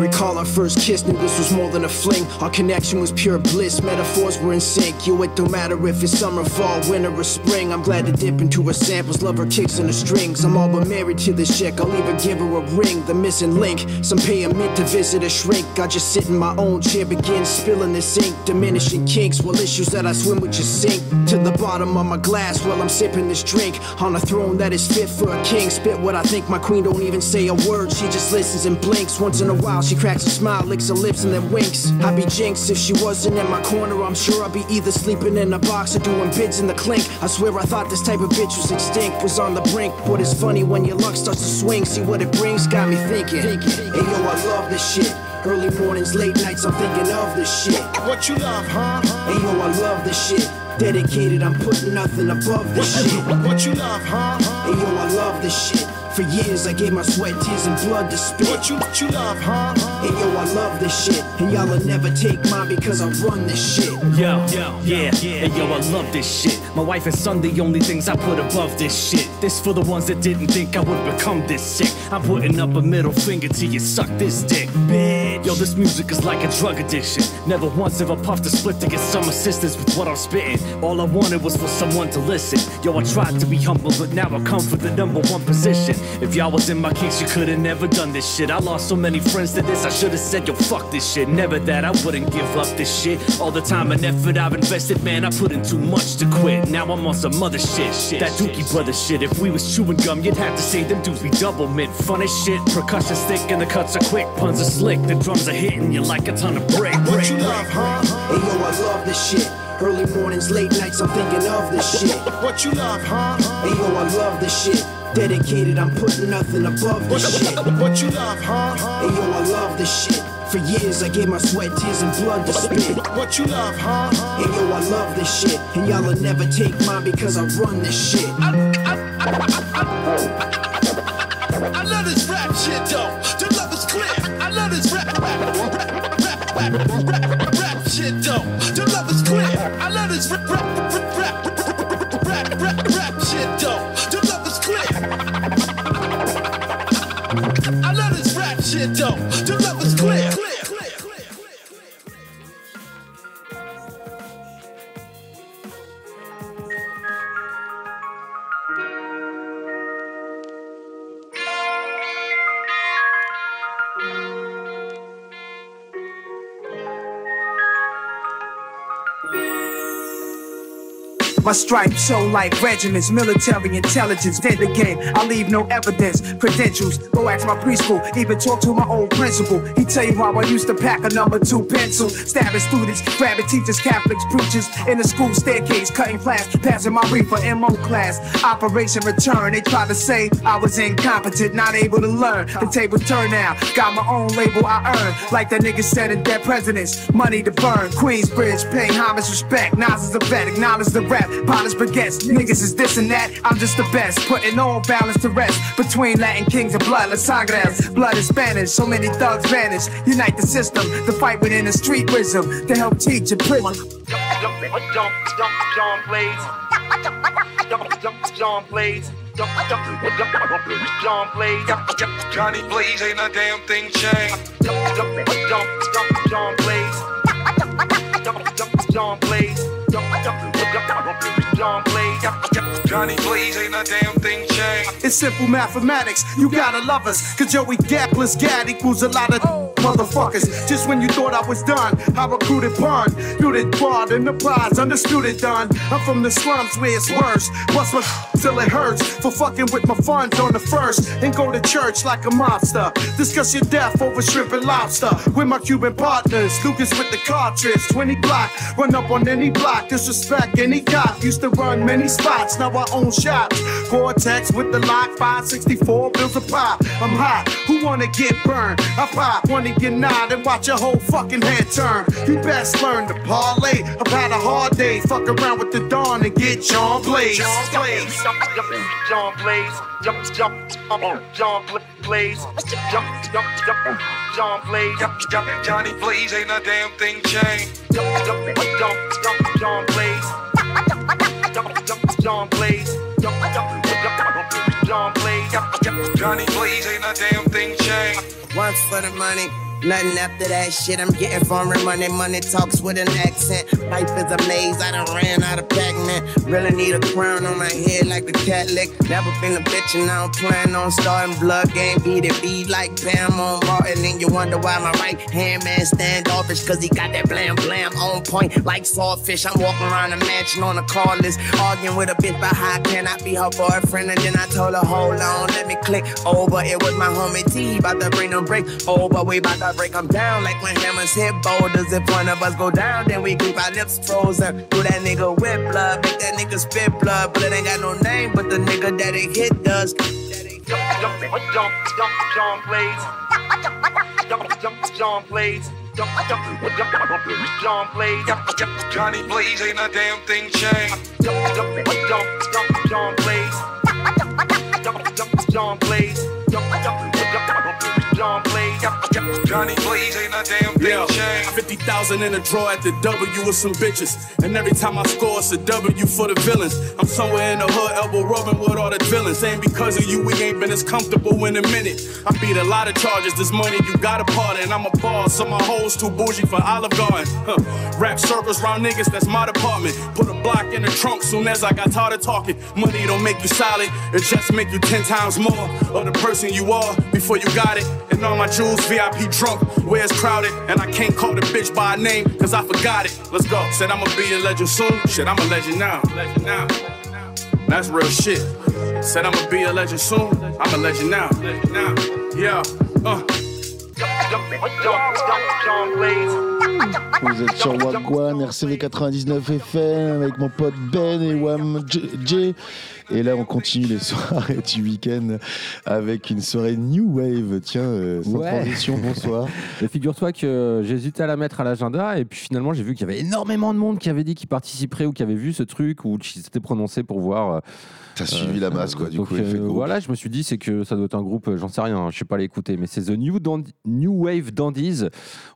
recall our first kiss, knew this was more than a fling. Our connection was pure bliss, metaphors were in sync. You, it don't matter if it's summer, fall, winter, or spring. I'm glad to dip into her samples, love her kicks and her strings. I'm all but married to this chick, I'll even give her a ring. The missing link, some pay a mint to visit a shrink. I just sit in my own chair, begin spilling this ink, diminishing kinks. Well, issues that I swim with just sink to the bottom of my glass while I'm sipping this drink. On a throne that is fit for a king, spit what I think. My queen don't even say a word, she just listens and blinks. Once in a while, she cracks a smile, licks her lips, and then winks. I'd be jinxed if she wasn't in my corner. I'm sure I'd be either sleeping in a box or doing bids in the clink. I swear I thought this type of bitch was extinct, was on the brink. But it's funny when your luck starts to swing. See what it brings, got me thinking. Hey yo, I love this shit. Early mornings, late nights, I'm thinking of this shit. What you love, huh? Hey yo, I love this shit. Dedicated, I'm putting nothing above this shit. What you love, huh? Hey yo, I love this shit. For years, I gave my sweat, tears, and blood to spit. What you, what you love, huh? Hey yo, I love this shit. And y'all'll never take mine because I run this shit. Yo, yo, yeah, hey yo, I love this shit. My wife and son, the only things I put above this shit. This for the ones that didn't think I would become this sick. I'm putting up a middle finger to you, suck this dick, bitch. Yo, this music is like a drug addiction. Never once have I puffed a split to get some assistance with what I'm spitting. All I wanted was for someone to listen. Yo, I tried to be humble, but now I come for the number one position. If y'all was in my kicks, you could've never done this shit. I lost so many friends to this, I should've said, yo, fuck this shit. Never that, I wouldn't give up this shit. All the time and effort I've invested, man, I put in too much to quit. Now I'm on some other shit, shit. That Dookie Brother shit. If we was chewing gum, you'd have to say them dudes be double mint. Fun as shit, percussion's thick and the cuts are quick. Puns are slick, the drums are hitting you like a ton of brick. What you love, huh? Hey yo, I love this shit. Early mornings, late nights, I'm thinking of this shit. What you love, huh? Hey yo, I love this shit. Dedicated, I'm putting nothing above this shit. What you love, huh? Hey yo, I love this shit. For years, I gave my sweat, tears, and blood to spit. What you love, huh? Hey yo, I love this shit. And y'all'll never take mine because I run this shit. I love this rap shit though. The love is clear. I love this rap, rap, rap, rap, rap, rap, rap shit though. The love is clear. I love this rap, rap, rap, rap, rap, rap, rap shit though. This My stripes show like regiments, military intelligence. Did the game, I leave no evidence, credentials. Go ask my preschool, even talk to my old principal. He tell you how I used to pack a number two pencil, stabbing students, grabbing teachers, Catholics, preachers in the school staircase, cutting class, passing my reefer MO class. Operation Return, they try to say I was incompetent, not able to learn. The table turned now, got my own label I earn, like that nigga said in Dead Presidents. Money to burn, Queensbridge, paying homage, respect. Nas is a vet, acknowledge the rap. Polish baguettes, niggas is this and that. I'm just the best, putting all balance to rest between Latin kings and blood. Las Sagres, blood is Spanish, so many thugs vanish. Unite the system, the fight within the street wisdom to help teach and prison. John Blaze. John Blaze. John Blaze. Johnny Blaze ain't a damn thing changed. John Blaze. John Blaze. Johnny Blaze ain't a damn thing changed. It's simple mathematics, you gotta love us. Cause Joey Gap plus Gad equals a lot of motherfuckers. Just when you thought I was done, I recruited pun. Muted quad and the prize, undisputed done. I'm from the slums where it's worse. Bust my till it hurts for fucking with my funds on the first. And go to church like a mobster. Discuss your death over shrimp and lobster. With my Cuban partners, Lucas with the cartridge, 20 block. Run up on any block, disrespect any cop. Used to run many spots, now I own shops. Vortex with the lock, 564 bills a pop. I'm hot, who wanna get burned? I pop, wanna get nod and watch your whole fucking head turn. You best learn to parlay. I've had a hard day, fuck around with the dawn and get John Blaze. John Blaze. John Blaze. Jump, jump, jump, John Blaze. Jump, jump, jump, John Blaze. Johnny Blaze ain't a damn thing changed. Jump, jump, jump, jump, John Blaze. John Blaze. John Blaze. Johnny Blaze ain't a damn thing changed. Once for the money. Nothing after that shit I'm getting foreign money. Money talks with an accent. Life is a maze. I done ran out of Pac-Man. Really need a crown on my head like a Catholic. Never been a bitch and I don't plan on starting blood game. Eat it be like Bam on Martin. And you wonder why my right hand man standoffish. Cause he got that blam blam on point like sawfish. I'm walking around the mansion on a call list. Arguing with a bitch about how can I be her boyfriend. And then I told her, hold on, let me click over. It was my homie T. About to bring them break over. We about to break them down like when hammers hit boulders. If one of us go down, then we keep our lips frozen. Do that nigga with blood, make that nigga spit blood. But it ain't got no name, but the nigga that it hit does. John jump, John jump, John Blaze. Johnny Blaze ain't a damn thing changed. John jump, John jump, John Blaze, Johnny Blaze ain't a damn thing Yeah, changed. 50,000 in a draw at the W with some bitches. And every time I score, it's a W for the villains. I'm somewhere in the hood, elbow rubbing with all the villains. Ain't because of you, we ain't been as comfortable in a minute. I beat a lot of charges, this money you got a part in. I'm a boss, so my hoes too bougie for Olive Garden. Huh. Rap circles round niggas, that's my department. Put a block in the trunk soon as I got tired of talking. Money don't make you solid, it just make you 10 times more of the person you are before you got it. And all my jewels VIP drunk, where it's crowded. And I can't call the bitch by name, cause I forgot it. Let's go. Said I'ma be a legend soon. Shit, I'm a legend now. Legend now. That's real shit. Said I'ma be a legend soon. I'm a legend now. Legend now. Yeah. Uh. Vous êtes sur Wagwan, RCV 99 FM avec mon pote Ben et Wam J. Et là, on continue les soirées du week-end avec une soirée New Wave. Tiens, euh, sans Ouais. transition, bonsoir. Et figure-toi que j'hésitais à la mettre à l'agenda et puis finalement j'ai vu qu'il y avait énormément de monde qui avait dit qu'il participerait ou qui avait vu ce truc ou qui s'était prononcé pour voir. euh, T'as suivi la masse, quoi, du donc, coup, euh, voilà, je me suis dit c'est que ça doit être un groupe, euh, j'en sais rien, je sais pas l'écouter, mais c'est The New, Wave Dandies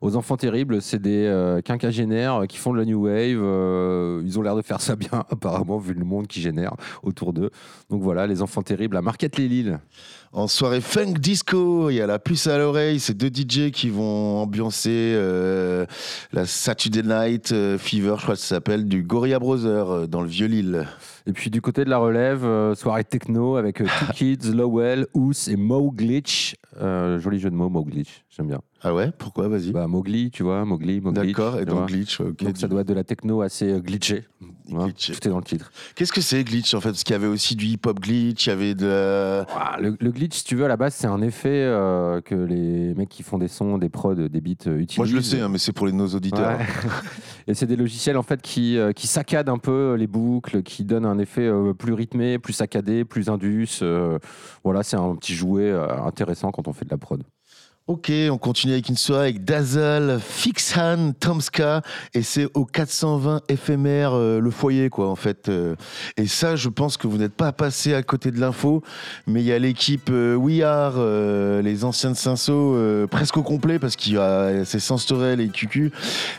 aux enfants terribles. C'est des euh, quinquagénaires qui font de la New Wave. euh, ils ont l'air de faire ça bien, apparemment, vu le monde qui génère autour d'eux. Donc voilà, les enfants terribles à Marquette-les-Lilles. En soirée funk disco, il y a la puce à l'oreille, c'est deux DJ qui vont ambiancer euh, la Saturday Night euh, Fever, je crois que ça s'appelle, du Gorilla Brother euh, dans le vieux Lille. Et puis du côté de la relève, euh, soirée techno avec Two Kids, Lowell, Ous et Mo Glitch. Euh, joli jeu de mots, Mo Glitch, j'aime bien. Ah ouais Pourquoi Vas-y. Bah, Mowgli, tu vois, Mowgli, Mowgli. D'accord, et donc glitch, ok. Donc ça doit être de la techno assez euh, glitchée. Hein, Tout est dans le titre. Qu'est-ce que c'est glitch en fait? Parce qu'il y avait aussi du hip-hop glitch, il y avait de la... Ah, le, le glitch, si tu veux, à la base, c'est un effet euh, que les mecs qui font des sons, des prods, des beats euh, utilisent. Moi je le sais, hein, mais c'est pour les, nos auditeurs. Ouais. Et c'est des logiciels en fait qui, euh, qui saccadent un peu les boucles, qui donnent un effet euh, plus rythmé, plus saccadé, plus indus. euh, voilà, c'est un petit jouet euh, intéressant quand on fait de la prod. Ok, on continue avec une soirée avec Dazzle, Fixhan, Tomska, et c'est au 420 éphémère euh, le foyer, quoi, en fait. euh. et ça, je pense que vous n'êtes pas passé à côté de l'info, mais il y a l'équipe euh, We Are, euh, les anciens de presque au complet, parce qu'il y a c'est Sanstorel et QQ,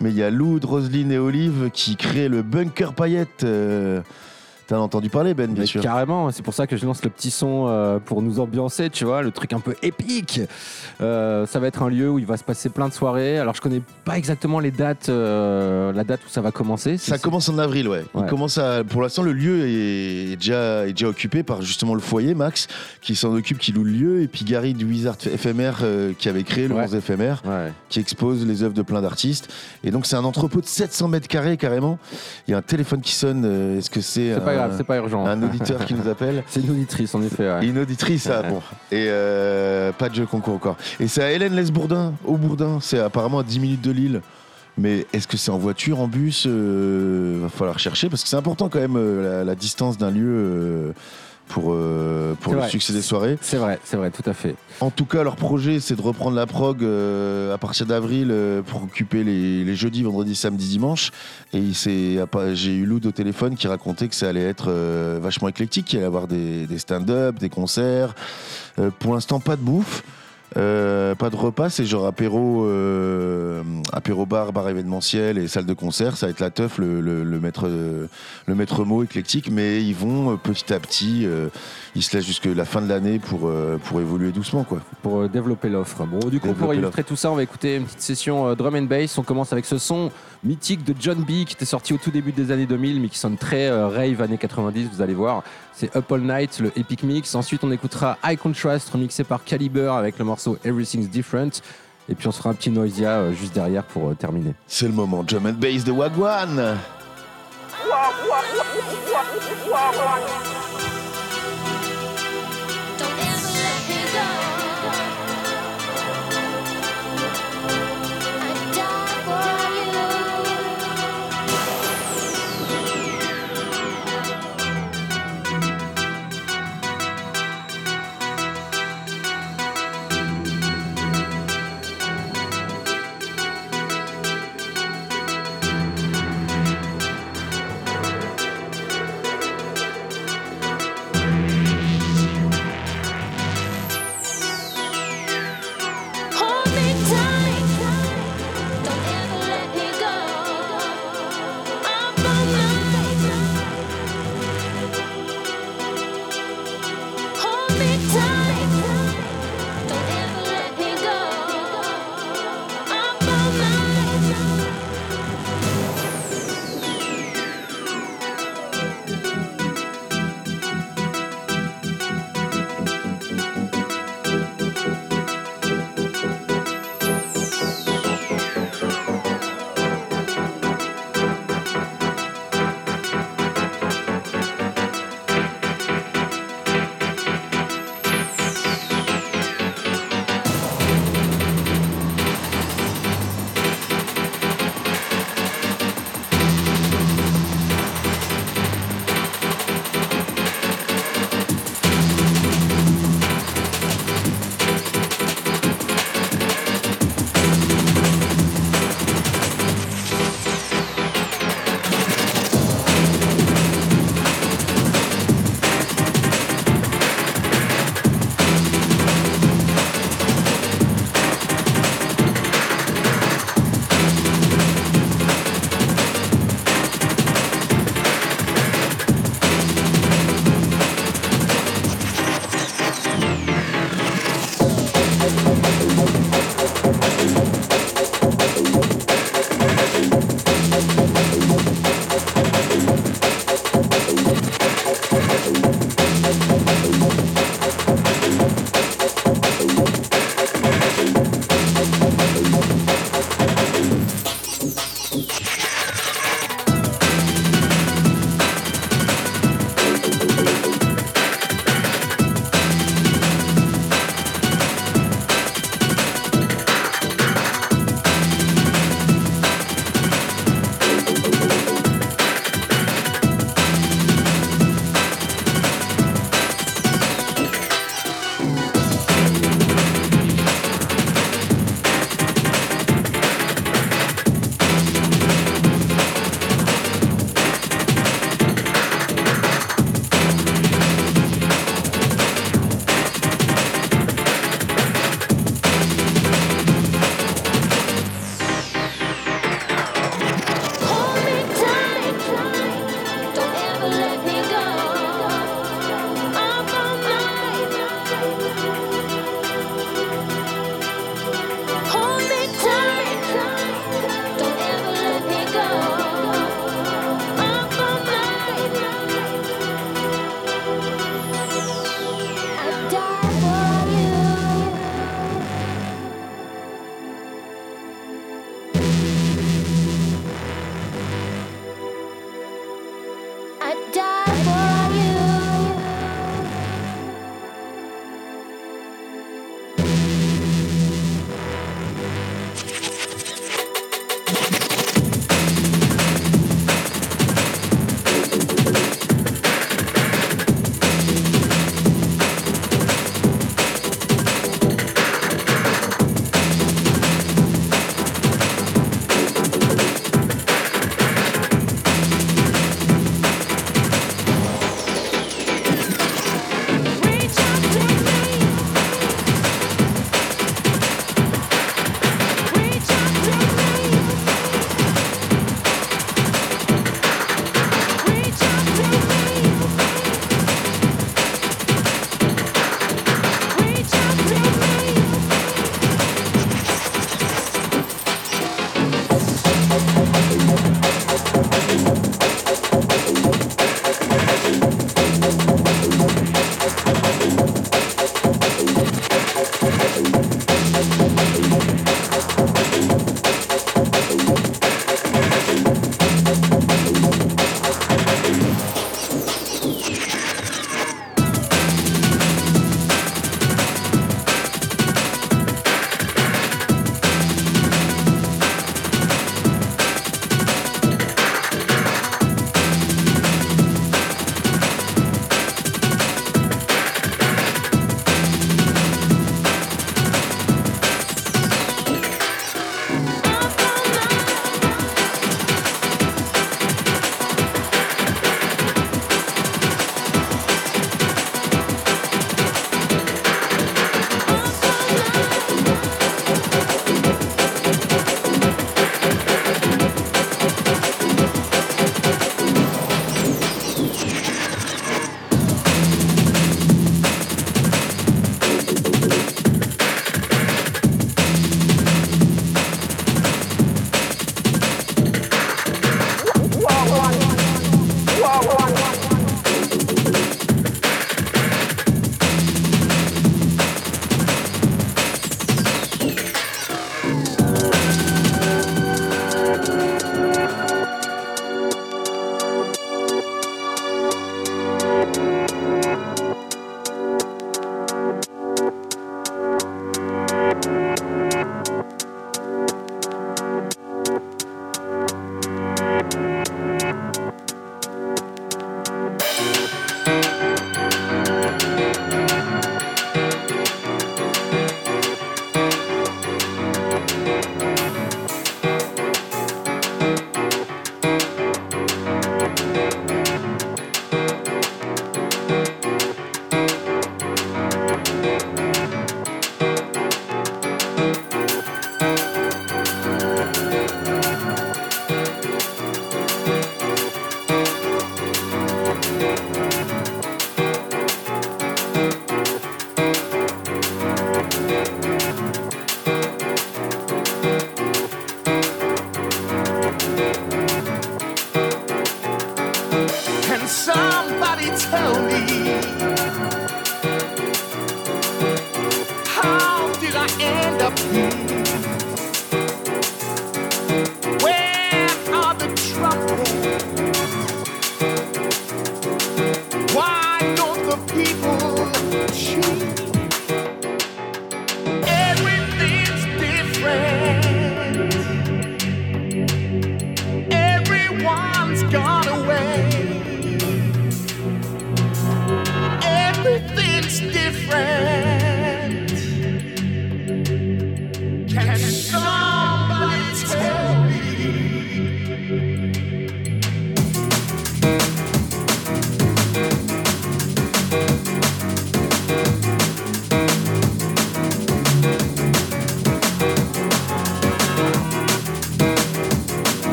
mais il y a Loud, Roselyne et Olive qui créent le Bunker Paillette. T'as entendu parler, Ben, bien Mais sûr. Carrément, c'est pour ça que je lance le petit son euh, pour nous ambiancer, tu vois, le truc un peu épique. Euh, ça va être un lieu où il va se passer plein de soirées. Alors je connais pas exactement les dates, euh, la date où ça va commencer. Ça commence en avril, ouais. Il Ouais. commence à, pour l'instant, le lieu est déjà, est déjà occupé par justement le foyer, Max, qui s'en occupe, qui loue le lieu, et puis Gary du Wizard FMR, euh, qui avait créé le Ouais. 11 FMR, qui expose les œuvres de plein d'artistes. Et donc, c'est un entrepôt de 700 mètres carrés, carrément. Il y a un téléphone qui sonne. euh, Est-ce que c'est. C'est pas un- grave, c'est pas urgent. Un auditeur qui nous appelle C'est une auditrice, en effet. ouais. Une auditrice, ah bon. Et euh, pas de jeu concours encore. Et c'est à Hélène Les-Bourdin, au Bourdin. C'est apparemment à 10 minutes de Lille. Mais est-ce que c'est en voiture, en bus? Euh, Va falloir chercher parce que c'est important quand même euh, la, la distance d'un lieu euh, pour, euh, pour le vrai. succès des soirées. C'est vrai, c'est vrai, tout à fait. En tout cas, leur projet, c'est de reprendre la prog euh, à partir d'avril euh, pour occuper les, les jeudis, vendredis, samedis, dimanches. Et j'ai eu Loud au téléphone qui racontait que ça allait être vachement éclectique, qu'il allait y avoir des, des stand-up, des concerts. Pour l'instant, pas de bouffe. Euh, pas de repas, c'est genre apéro, euh, apéro bar, bar événementiel et salle de concert. Ça va être la teuf, le, le, le maître, le maître mot éclectique, mais ils vont euh, petit à petit, euh, ils se laissent jusque la fin de l'année pour, euh, pour évoluer doucement, quoi. Pour euh, développer l'offre. Bon, du coup, Développer pour illustrer tout ça, on va écouter une petite session euh, drum and bass. On commence avec ce son mythique de John B qui était sorti au tout début des années 2000, mais qui sonne très euh, rave années 90, vous allez voir. C'est Up All Night, le Epic Mix. Ensuite, on écoutera High Contrast, remixé par Caliber avec le morceau Everything's Different. Et puis, on se fera un petit Noisia euh, juste derrière pour euh, terminer. C'est le moment, drum and bass de Wagwan.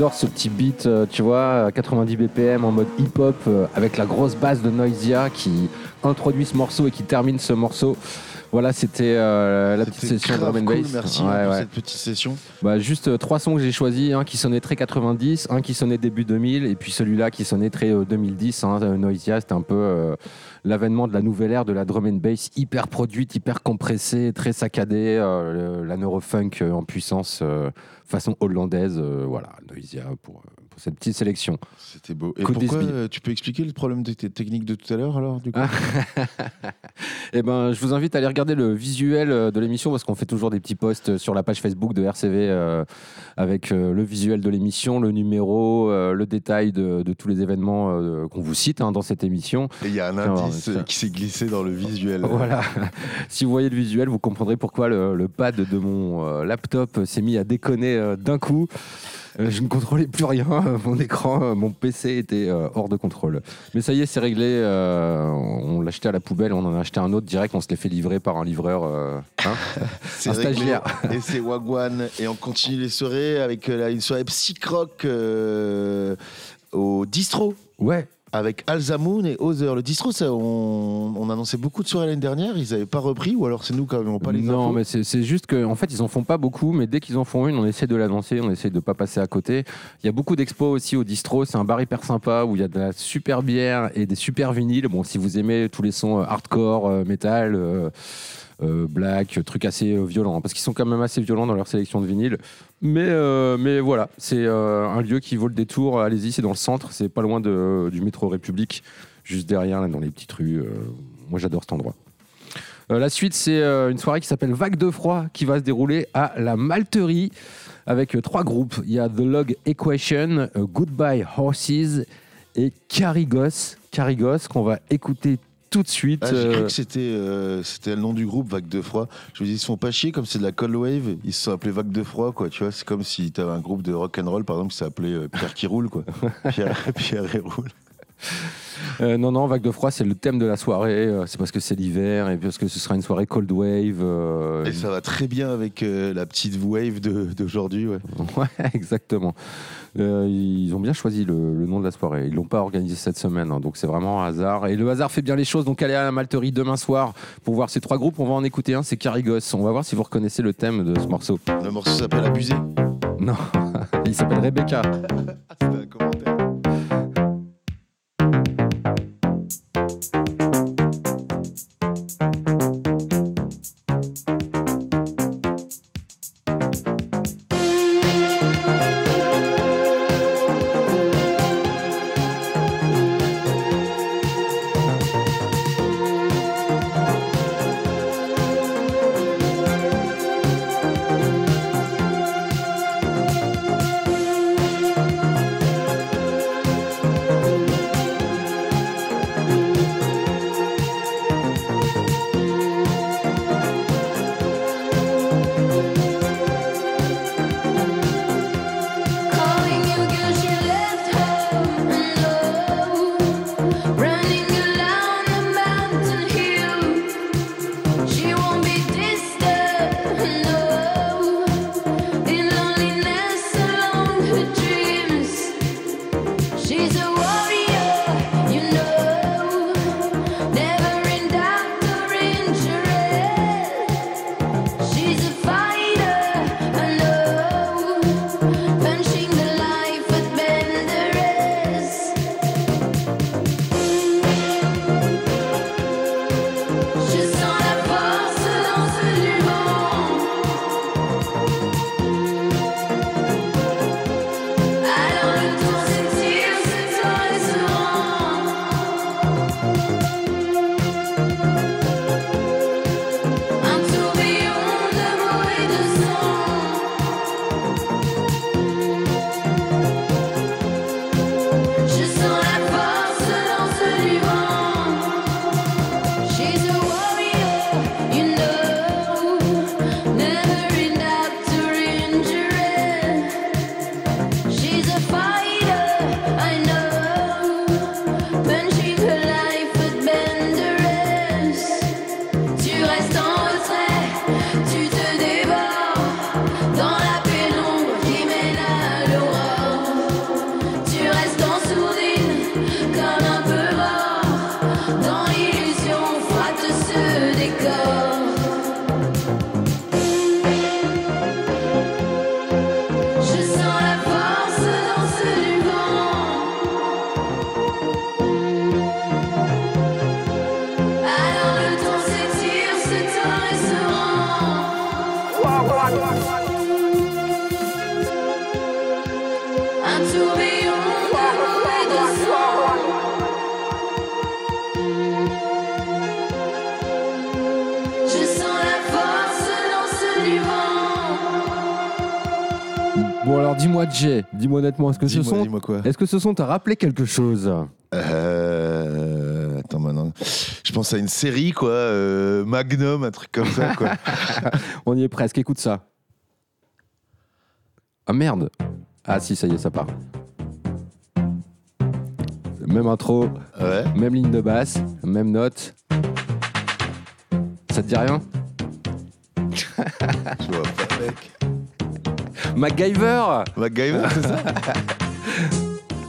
J'adore ce petit beat, euh, tu vois, à 90 BPM en mode hip-hop, euh, avec la grosse basse de Noisia qui introduit ce morceau et qui termine ce morceau. Voilà, c'était euh, la petite session drum and cool, bass. merci Ouais, hein, pour ouais. cette petite session. Bah, juste euh, trois sons que j'ai choisis, un qui sonnait très 90, un qui sonnait début 2000, et puis celui-là qui sonnait très euh, 2010. Hein, euh, Noisia, c'était un peu l'avènement de la nouvelle ère de la drum and bass, hyper produite, hyper compressée, très saccadée, le- la neurofunk en puissance, façon hollandaise. voilà, Noisia pour cette petite sélection. C'était beau. Et pourquoi euh, tu peux expliquer le problème de tes techniques de tout à l'heure alors du coup? Eh ben, je vous invite à aller regarder le visuel euh, de l'émission parce qu'on fait toujours des petits posts sur la page Facebook de RCV euh, avec euh, le visuel de l'émission, le numéro, le détail de, de tous les événements qu'on vous cite hein, dans cette émission. Et il y a un indice qui s'est glissé dans le visuel. Voilà. si vous voyez le visuel, vous comprendrez pourquoi le, le pad de mon laptop s'est mis à déconner d'un coup. Euh, je ne contrôlais plus rien. Mon écran, euh, mon PC était euh, hors de contrôle. Mais ça y est, c'est réglé. euh, on l'a acheté à la poubelle. On en a acheté un autre direct. On se l'est fait livrer par un livreur. euh, hein, C'est un réglé. stagiaire. Et c'est Wagwan. Et on continue les soirées avec euh, une soirée psych-rock euh, au distro. Ouais. Avec Alzamoun et Other. Le distro, ça, on, on annonçait beaucoup de soirées l'année dernière. Ils n'avaient pas repris ou alors c'est nous qui n'avons pas les non, infos mais c'est juste qu'en en fait, ils en font pas beaucoup, mais dès qu'ils en font une, on essaie de l'annoncer, on essaie de pas passer à côté. Il y a beaucoup d'expos aussi au distro, c'est un bar hyper sympa où il y a de la super bière et des super vinyles. Bon, si vous aimez tous les sons euh, hardcore, euh, metal, euh, euh, black, euh, trucs assez euh, violents, hein, parce qu'ils sont quand même assez violents dans leur sélection de vinyles. Mais, euh, mais voilà, c'est un lieu qui vaut le détour. Allez-y, c'est dans le centre, c'est pas loin du métro République, juste derrière, là, dans les petites rues. Moi, j'adore cet endroit. La suite, c'est une soirée qui s'appelle Vague de froid qui va se dérouler à la Malterie avec trois groupes. Il y a The Log Equation, Goodbye Horses et Carigos. Carigos qu'on va écouter tout de suite. Ah, J'ai cru euh, que c'était euh, c'était le nom du groupe, Vague de Froid. Je me dis, ils se font pas chier, comme c'est de la cold wave, ils se sont appelés Vague de Froid, quoi. Tu vois, c'est comme si tu avais un groupe de rock and roll, par exemple, qui s'appelait euh, Pierre qui roule, quoi. Pierre, Pierre et roule. euh, non, non, Vague de froid, c'est le thème de la soirée. euh, c'est parce que c'est l'hiver et parce que ce sera une soirée cold wave. euh, Et ça va très bien avec euh, la petite wave de- d'aujourd'hui, ouais. Ouais, exactement. Euh, ils ont bien choisi le, le nom de la soirée. Ils l'ont pas organisé cette semaine, hein, donc c'est vraiment un hasard. Et le hasard fait bien les choses. Donc allez à la Malterie demain soir pour voir ces trois groupes. On va en écouter un, c'est Carigos. On va voir si vous reconnaissez le thème de ce morceau. Le morceau s'appelle Abusé. Non, il s'appelle Rebecca. C'était dis-moi honnêtement, est-ce que ce Dis-moi, son, dis-moi quoi est-ce que ce son t'a rappelé quelque chose Euh, attends maintenant. Je pense à une série quoi, euh, Magnum, un truc comme ça quoi. On y est presque, écoute ça. Ah merde Ah si, ça y est, ça part. Même intro, même ligne de basse, même note. Ça te dit rien? Je vois pas mec. MacGyver MacGyver, c'est ça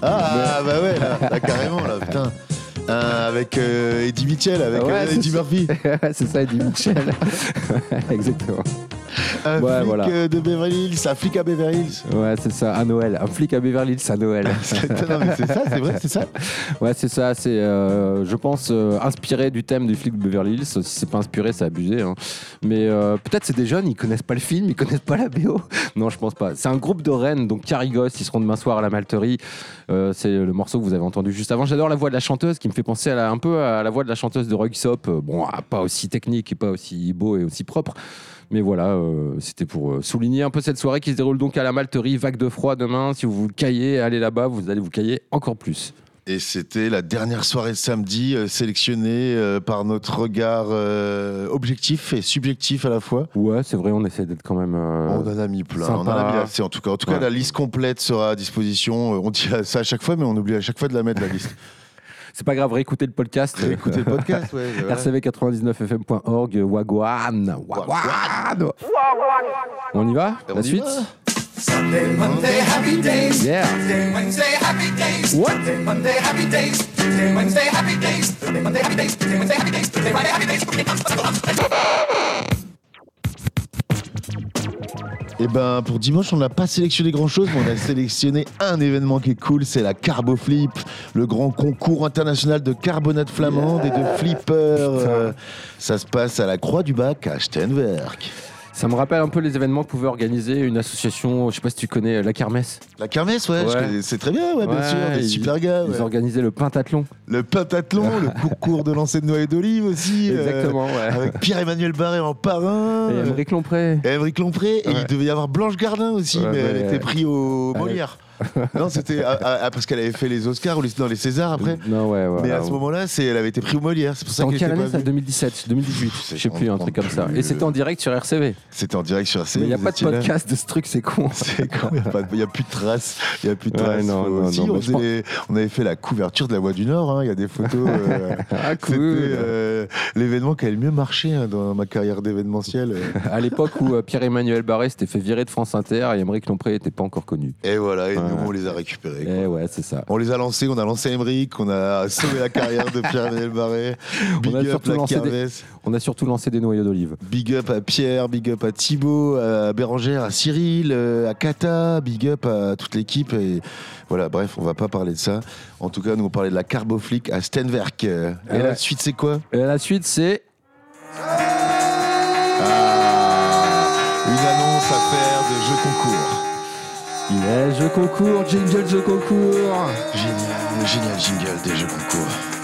Ah bah ouais là, là, carrément là, putain. Euh, avec euh, Eddie Mitchell, avec Ouais, euh, c'est Eddie ça. Murphy. c'est ça, Eddie Mitchell. Exactement. Un Ouais, flic voilà. euh, de Beverly Hills, un flic à Beverly Hills. Ouais, c'est ça, à Noël. Un flic à Beverly Hills à Noël. non, mais c'est ça, c'est vrai, c'est ça. Ouais, c'est ça. C'est, euh, je pense, euh, inspiré du thème du flic de Beverly Hills. Si c'est pas inspiré, c'est abusé. hein. Mais euh, peut-être c'est des jeunes, ils connaissent pas le film, ils connaissent pas la BO. Non, je pense pas. C'est un groupe de Rennes, donc Carigos, ils seront demain soir à la Malterie. Euh, c'est le morceau que vous avez entendu juste avant. J'adore la voix de la chanteuse, qui me fait penser à un peu à la voix de la chanteuse de Rugsop. Euh, Bon, ah, pas aussi technique et pas aussi beau et aussi propre. Mais voilà, euh, c'était pour souligner un peu cette soirée qui se déroule donc à la Malterie. Vague de froid demain. Si vous vous caillez, allez là-bas, vous allez vous cailler encore plus. Et c'était la dernière soirée de samedi euh, sélectionnée euh, par notre regard euh, objectif et subjectif à la fois. Ouais, c'est vrai, on essaie d'être quand même. euh, On en a mis plein, on en sympa. a mis assez en tout cas. En tout cas, Ouais. la liste complète sera à disposition. On dit ça à chaque fois, mais on oublie à chaque fois de la mettre la liste. C'est pas grave, réécoutez le podcast. Réécoutez le podcast, ouais, voilà. rcv99fm.org, Wagwan. Wagwan. On y va? On La y suite? va. Sunday, Monday, happy days. Yeah. Tuesday, Wednesday, happy days. What? Tuesday, Monday, happy days. Tuesday, Wednesday, happy days. Tuesday, Monday, happy days. Tuesday, Wednesday, happy days. Tuesday, Friday, happy days. Okay, let's go. Let's go. Et ben pour dimanche, on n'a pas sélectionné grand chose, mais on a sélectionné un événement qui est cool, c'est la Carbo Flip, le grand concours international de carbonate flamande et de flipper. Euh, ça se passe à la Croix du Bac à Steenwerk. Ça me rappelle un peu les événements que pouvait organiser une association, je sais pas si tu connais, euh, la Kermesse. La Kermesse, ouais, c'est très bien, ouais, bien sûr, des ils- super gars. Ils organisaient le pentathlon. Le pentathlon, le concours de lancer de noix et d'olive aussi. euh, Exactement, ouais. Avec Pierre-Emmanuel Barré en parrain. Et Émeric Lompré. Et Émeric Lompré. Et il devait y avoir Blanche Gardin aussi, mais elle était prise au Elle- Molière. non, c'était ah, ah, parce qu'elle avait fait les Oscars ou les, non, les Césars après. Non, ouais, ouais. Mais à ouais. ce moment-là, c'est, elle avait été prise au Molière. C'est pour ça en qu'elle quelle était année pas ça vue. 2017, 2018, je sais plus, un truc comme ça. Et c'était en direct sur RCV. C'était en direct sur RCV. Mais il n'y a vous pas de étiez là. podcast de ce truc, c'est con. C'est con, il n'y a, pas de traces. Il n'y a plus de Ouais, traces. non, Faut- non, si, non, on, mais je faisait pense- les- on avait fait la couverture de la Voix du Nord. hein. Il y a des photos. euh, Ah, cool. C'était euh, l'événement qui a le mieux marché hein, dans ma carrière d'événementiel. À l'époque où euh, Pierre-Emmanuel Barré s'était fait virer de France Inter et Émeric Lompré n'était pas encore connu. Et voilà, et Ouais. Nous, on les a récupérés. quoi. Eh ouais, c'est ça. On les a lancés, on a lancé Emmerich, on a sauvé la carrière de Pierre-Emmanuel Barré. Big On a, up surtout la lancé des, on a surtout lancé des noyaux d'olive. Big up à Pierre, big up à Thibaut, à Bérangère, à Cyril, euh, à Kata, big up à toute l'équipe. Et voilà, bref, on va pas parler de ça. En tout cas, nous on parlait de la Carboflic à Stenwerk. Et Ah la suite, c'est quoi? Et la suite, c'est. Une annonce à faire de jeu concours. Yeah, jeu concours, jingle jeu concours. Génial, génial jingle des jeux concours.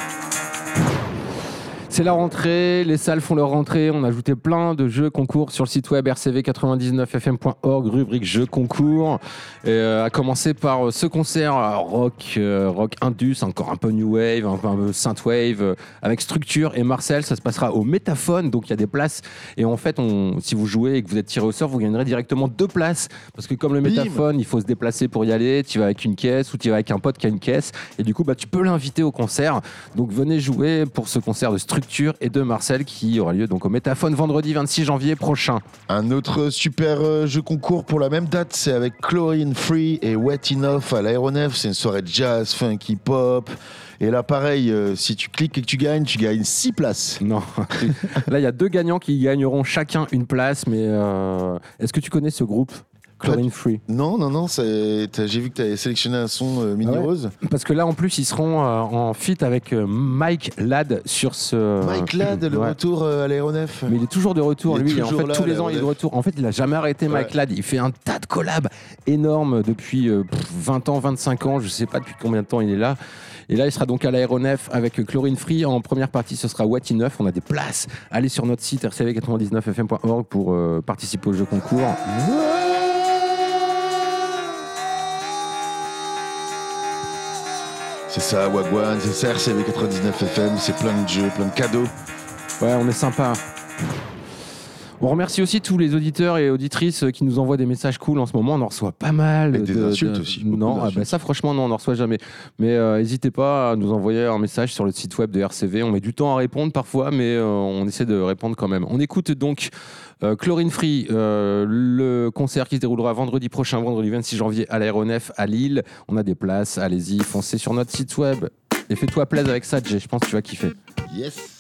C'est la rentrée, les salles font leur rentrée. On a ajouté plein de jeux concours sur le site web rcv99fm.org, rubrique jeux concours. Et, euh, à commencer par euh, ce concert euh, rock, euh, rock indus, encore un peu new wave, un peu, un peu synthwave, euh, avec structure et Marcel. Ça se passera au Métaphone, donc il y a des places. Et en fait, on, si vous jouez et que vous êtes tiré au sort, vous gagnerez directement deux places. Parce que comme le Bim. Métaphone, il faut se déplacer pour y aller. Tu vas avec une caisse ou tu vas avec un pote qui a une caisse. Et du coup, bah, tu peux l'inviter au concert. Donc venez jouer pour ce concert de structure Et de Marcel qui aura lieu donc au Métaphone vendredi 26 janvier prochain. Un autre super euh, jeu concours pour la même date, c'est avec Chlorine Free et Wet Enough à l'aéronef. C'est une soirée jazz, funky, pop. Et là, pareil, euh, si tu cliques et que tu gagnes, tu gagnes 6 places. Non. Là, il y a deux gagnants qui gagneront chacun une place, mais euh, est-ce que tu connais ce groupe? Chlorine Free Non, non, non, j'ai vu que tu avais sélectionné un son euh, mini Ah ouais. rose. Parce que là, en plus, ils seront euh, en feat avec euh, Mike Ladd sur ce. Mike Ladd, le Ouais. retour à l'aéronef. Mais il est toujours de retour, Il lui. En fait, là, tous les ans, il est de retour. En fait, il a jamais arrêté, Mike. Ladd. Il fait un tas de collabs énormes depuis euh, pff, 20 ans, 25 ans. Je sais pas depuis combien de temps il est là. Et là, il sera donc à l'aéronef avec Chlorine Free. En première partie, ce sera What in On a des places. Allez sur notre site rcv99fm.org pour participer au jeu concours. C'est ça, Wagwan, c'est ça, RCV 99 FM, c'est plein de jeux, plein de cadeaux. Ouais, on est sympa. On remercie aussi tous les auditeurs et auditrices qui nous envoient des messages cool en ce moment. On en reçoit pas mal. Et des insultes aussi, Non, ah bah ça franchement non, on n'en reçoit jamais. Mais euh, n'hésitez pas à nous envoyer un message sur le site web de RCV. On met du temps à répondre parfois, mais euh, on essaie de répondre quand même. On écoute donc euh, Chlorine Free, euh, le concert qui se déroulera vendredi prochain, vendredi 26 janvier à l'aéronef à Lille. On a des places, allez-y, foncez sur notre site web. Et fais-toi plaisir avec ça, Jay. Je pense que tu vas kiffer. Yes.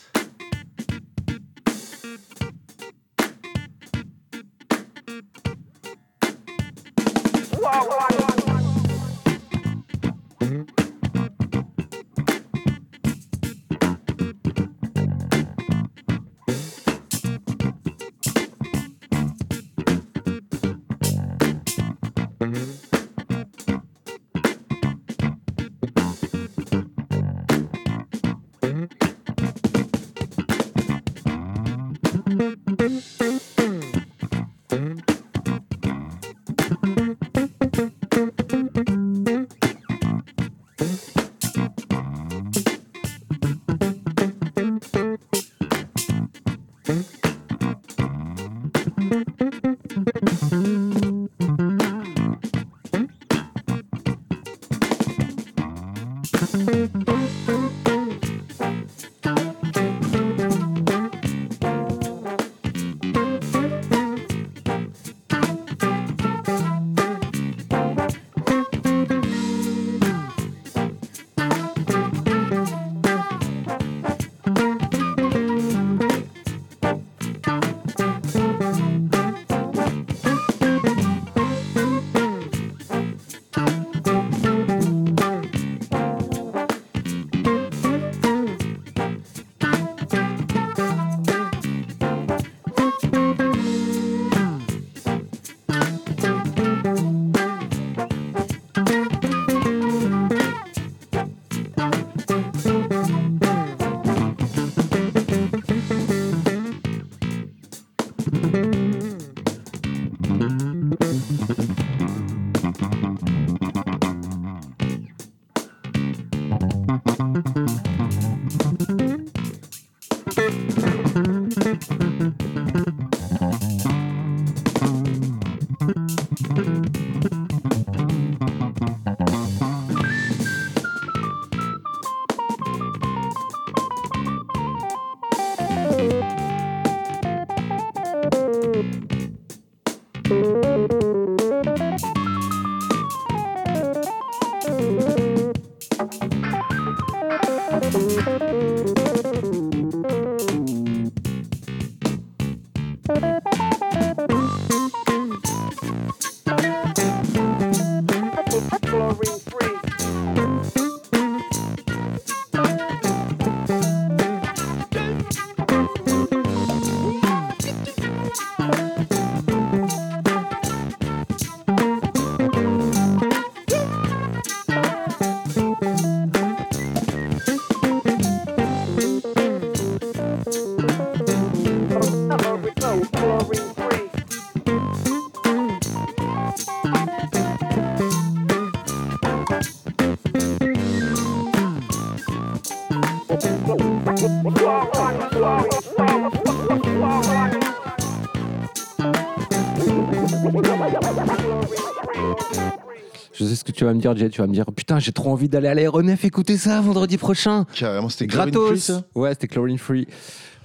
Vas me dire, Jay. Tu vas me dire, putain, j'ai trop envie d'aller à l'aéronef écouter ça vendredi prochain. Carrément, c'était free, gratos. ça? Ouais, c'était chlorine free.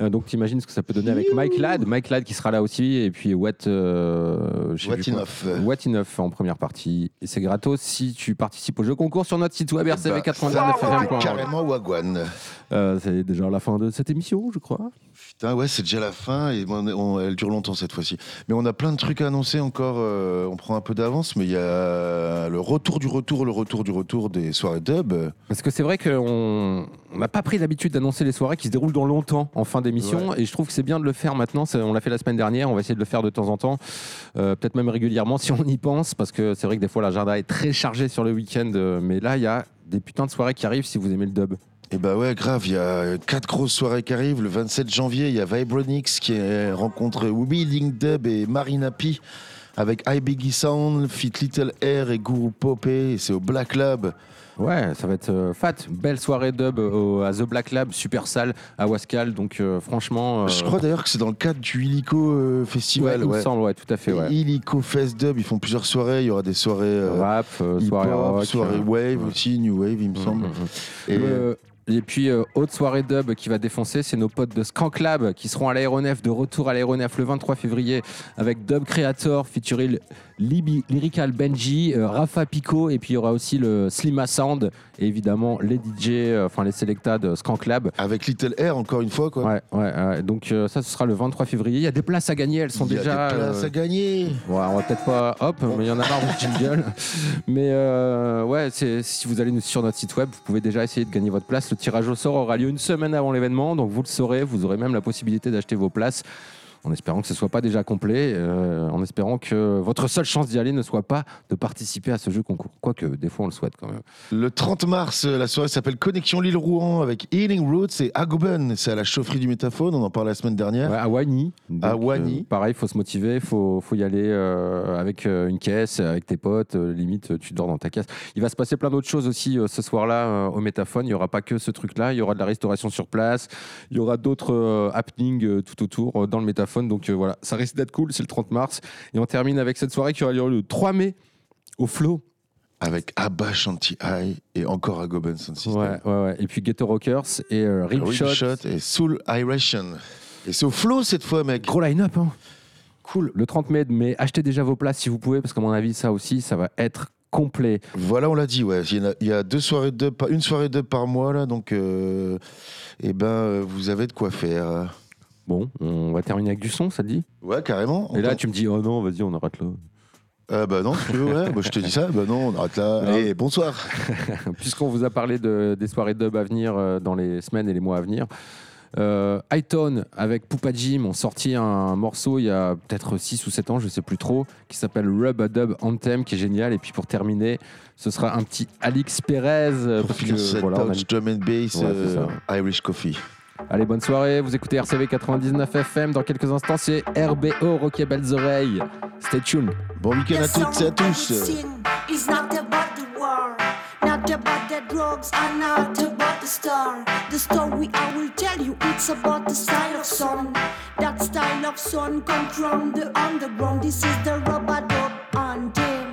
Euh, donc, t'imagines ce que ça peut donner avec Mike Ladd. Mike Ladd qui sera là aussi. Et puis, What. euh, What. Enough. What Enough en première partie. Et c'est gratos si tu participes au jeu concours sur notre site web Bah, rcv99fm.org. Carrément Wagwan. Euh, c'est déjà la fin de cette émission, je crois. Putain, ouais, c'est déjà la fin et on- on- elle dure longtemps cette fois-ci. Mais on a plein de trucs à annoncer encore. euh, on prend un peu d'avance, mais il y a le retour du retour, le retour du retour des soirées dub. Parce que c'est vrai qu'on on n'a pas pris l'habitude d'annoncer les soirées qui se déroulent dans longtemps en fin d'émission. Et je trouve que c'est bien de le faire maintenant. On l'a fait la semaine dernière. On va essayer de le faire de temps en temps. Euh, Peut-être même régulièrement si on y pense. Parce que c'est vrai que des fois, l'agenda est très chargé sur le week-end. euh, Mais là, il y a des putains de soirées qui arrivent si vous aimez le dub. Et bah ouais, grave, il y a quatre grosses soirées qui arrivent. Le 27 janvier, il y a Vibronix qui est- rencontre Wheeling Dub et Marina P avec iBiggie Sound, Fit Little Air et Guru Popé. C'est au Black Lab. Ouais, ça va être euh, fat. Belle soirée dub au- à The Black Lab, super salle à Wascal. Donc euh, franchement. euh, Je crois d'ailleurs que c'est dans le cadre du Illico euh, ouais, Festival. il me ouais. semble, ouais, tout à fait. Ouais. Illico Fest Dub, ils font plusieurs soirées. Il y aura des soirées Rap, euh, soirée wave ouais. aussi, new wave, il me semble. Et Le- Et puis, euh, autre soirée dub qui va défoncer, c'est nos potes de Skank Lab qui seront à l'aéronef, de retour à l'aéronef le 23 février avec Dub Creator featuring Lyrical Benji, euh, Rafa Pico, et puis il y aura aussi le Slima Sound, et évidemment les DJ, euh, enfin les Selecta de Skank Lab. Avec Little Air, encore une fois, quoi. Ouais, ouais, ouais. donc euh, ça, ce sera le 23 février. Il y a des places à gagner, elles sont il y a déjà. des places euh, à gagner. Ouais, on va peut-être pas, hop, mais il y en a marre du jingle. Mais euh, ouais, si vous allez sur notre site web, vous pouvez déjà essayer de gagner votre place. Le tirage au sort aura lieu une semaine avant l'événement, donc vous le saurez. Vous aurez même la possibilité d'acheter vos places. En espérant que ce soit pas déjà complet, euh, en espérant que votre seule chance d'y aller ne soit pas de participer à ce jeu concours. Quoique, des fois, on le souhaite quand même. Le 30 mars, la soirée s'appelle Connexion Lille-Rouen avec Healing Roots et Agoben. C'est à la chaufferie du Métaphone, on en parlait la semaine dernière. Ouais, à Wany. Donc, À Wany. euh, pareil, faut se motiver, faut, faut y aller euh, avec une caisse, avec tes potes. limite, tu dors dans ta caisse. Il va se passer plein d'autres choses aussi ce soir-là au Métaphone. Il n'y aura pas que ce truc-là. Il y aura de la restauration sur place. Il y aura d'autres happenings tout autour dans le Métaphone. Donc euh, voilà, ça risque d'être cool. C'est le 30 mars. Et on termine avec cette soirée qui aura lieu le 3 mai au Flow. Avec Abba Shanti High et encore Agoben Sound System. Ouais, ouais, ouais. Et puis Ghetto Rockers et euh, Rip Rip et Soul Iration. Et c'est au flow cette fois, mec. Gros line-up, hein. Cool. Le 30 mai, mais achetez déjà vos places si vous pouvez, parce qu'à mon avis, ça aussi, ça va être complet. Voilà, on l'a dit, ouais. Il y, a, il y a deux soirées de une soirée de par mois, là, donc euh, eh ben, euh, vous avez de quoi faire. Bon, on va terminer avec du son, ça te dit? Ouais, carrément. Et là, tu me dis, oh non, vas-y, on arrête là. Euh, bah non, tu veux, ouais. Bah, je te dis ça, bah non, on arrête là. Non. Allez, bonsoir. Puisqu'on vous a parlé de, des soirées dub à venir euh, dans les semaines et les mois à venir. Euh, Hightone avec Poupa Jim ont sorti un morceau il y a peut-être 6 ou 7 ans, je sais plus trop, qui s'appelle Rub a Dub Anthem, qui est génial. Et puis pour terminer, ce sera un petit Alix Perez. euh, Pour parce que, voilà, on a drum and bass, Ouais, euh. Irish Coffee. Allez, bonne soirée. Vous écoutez RCV 99 FM. Dans quelques instants, c'est RBO, Rocky Belles Oreilles. Stay tuned. Bon week-end à toutes et à tous. It's not about the war, not about the drugs, and not about the star. The story I will tell you, it's about the style of song. That style of song comes from the underground. This is the rubber dub anthem.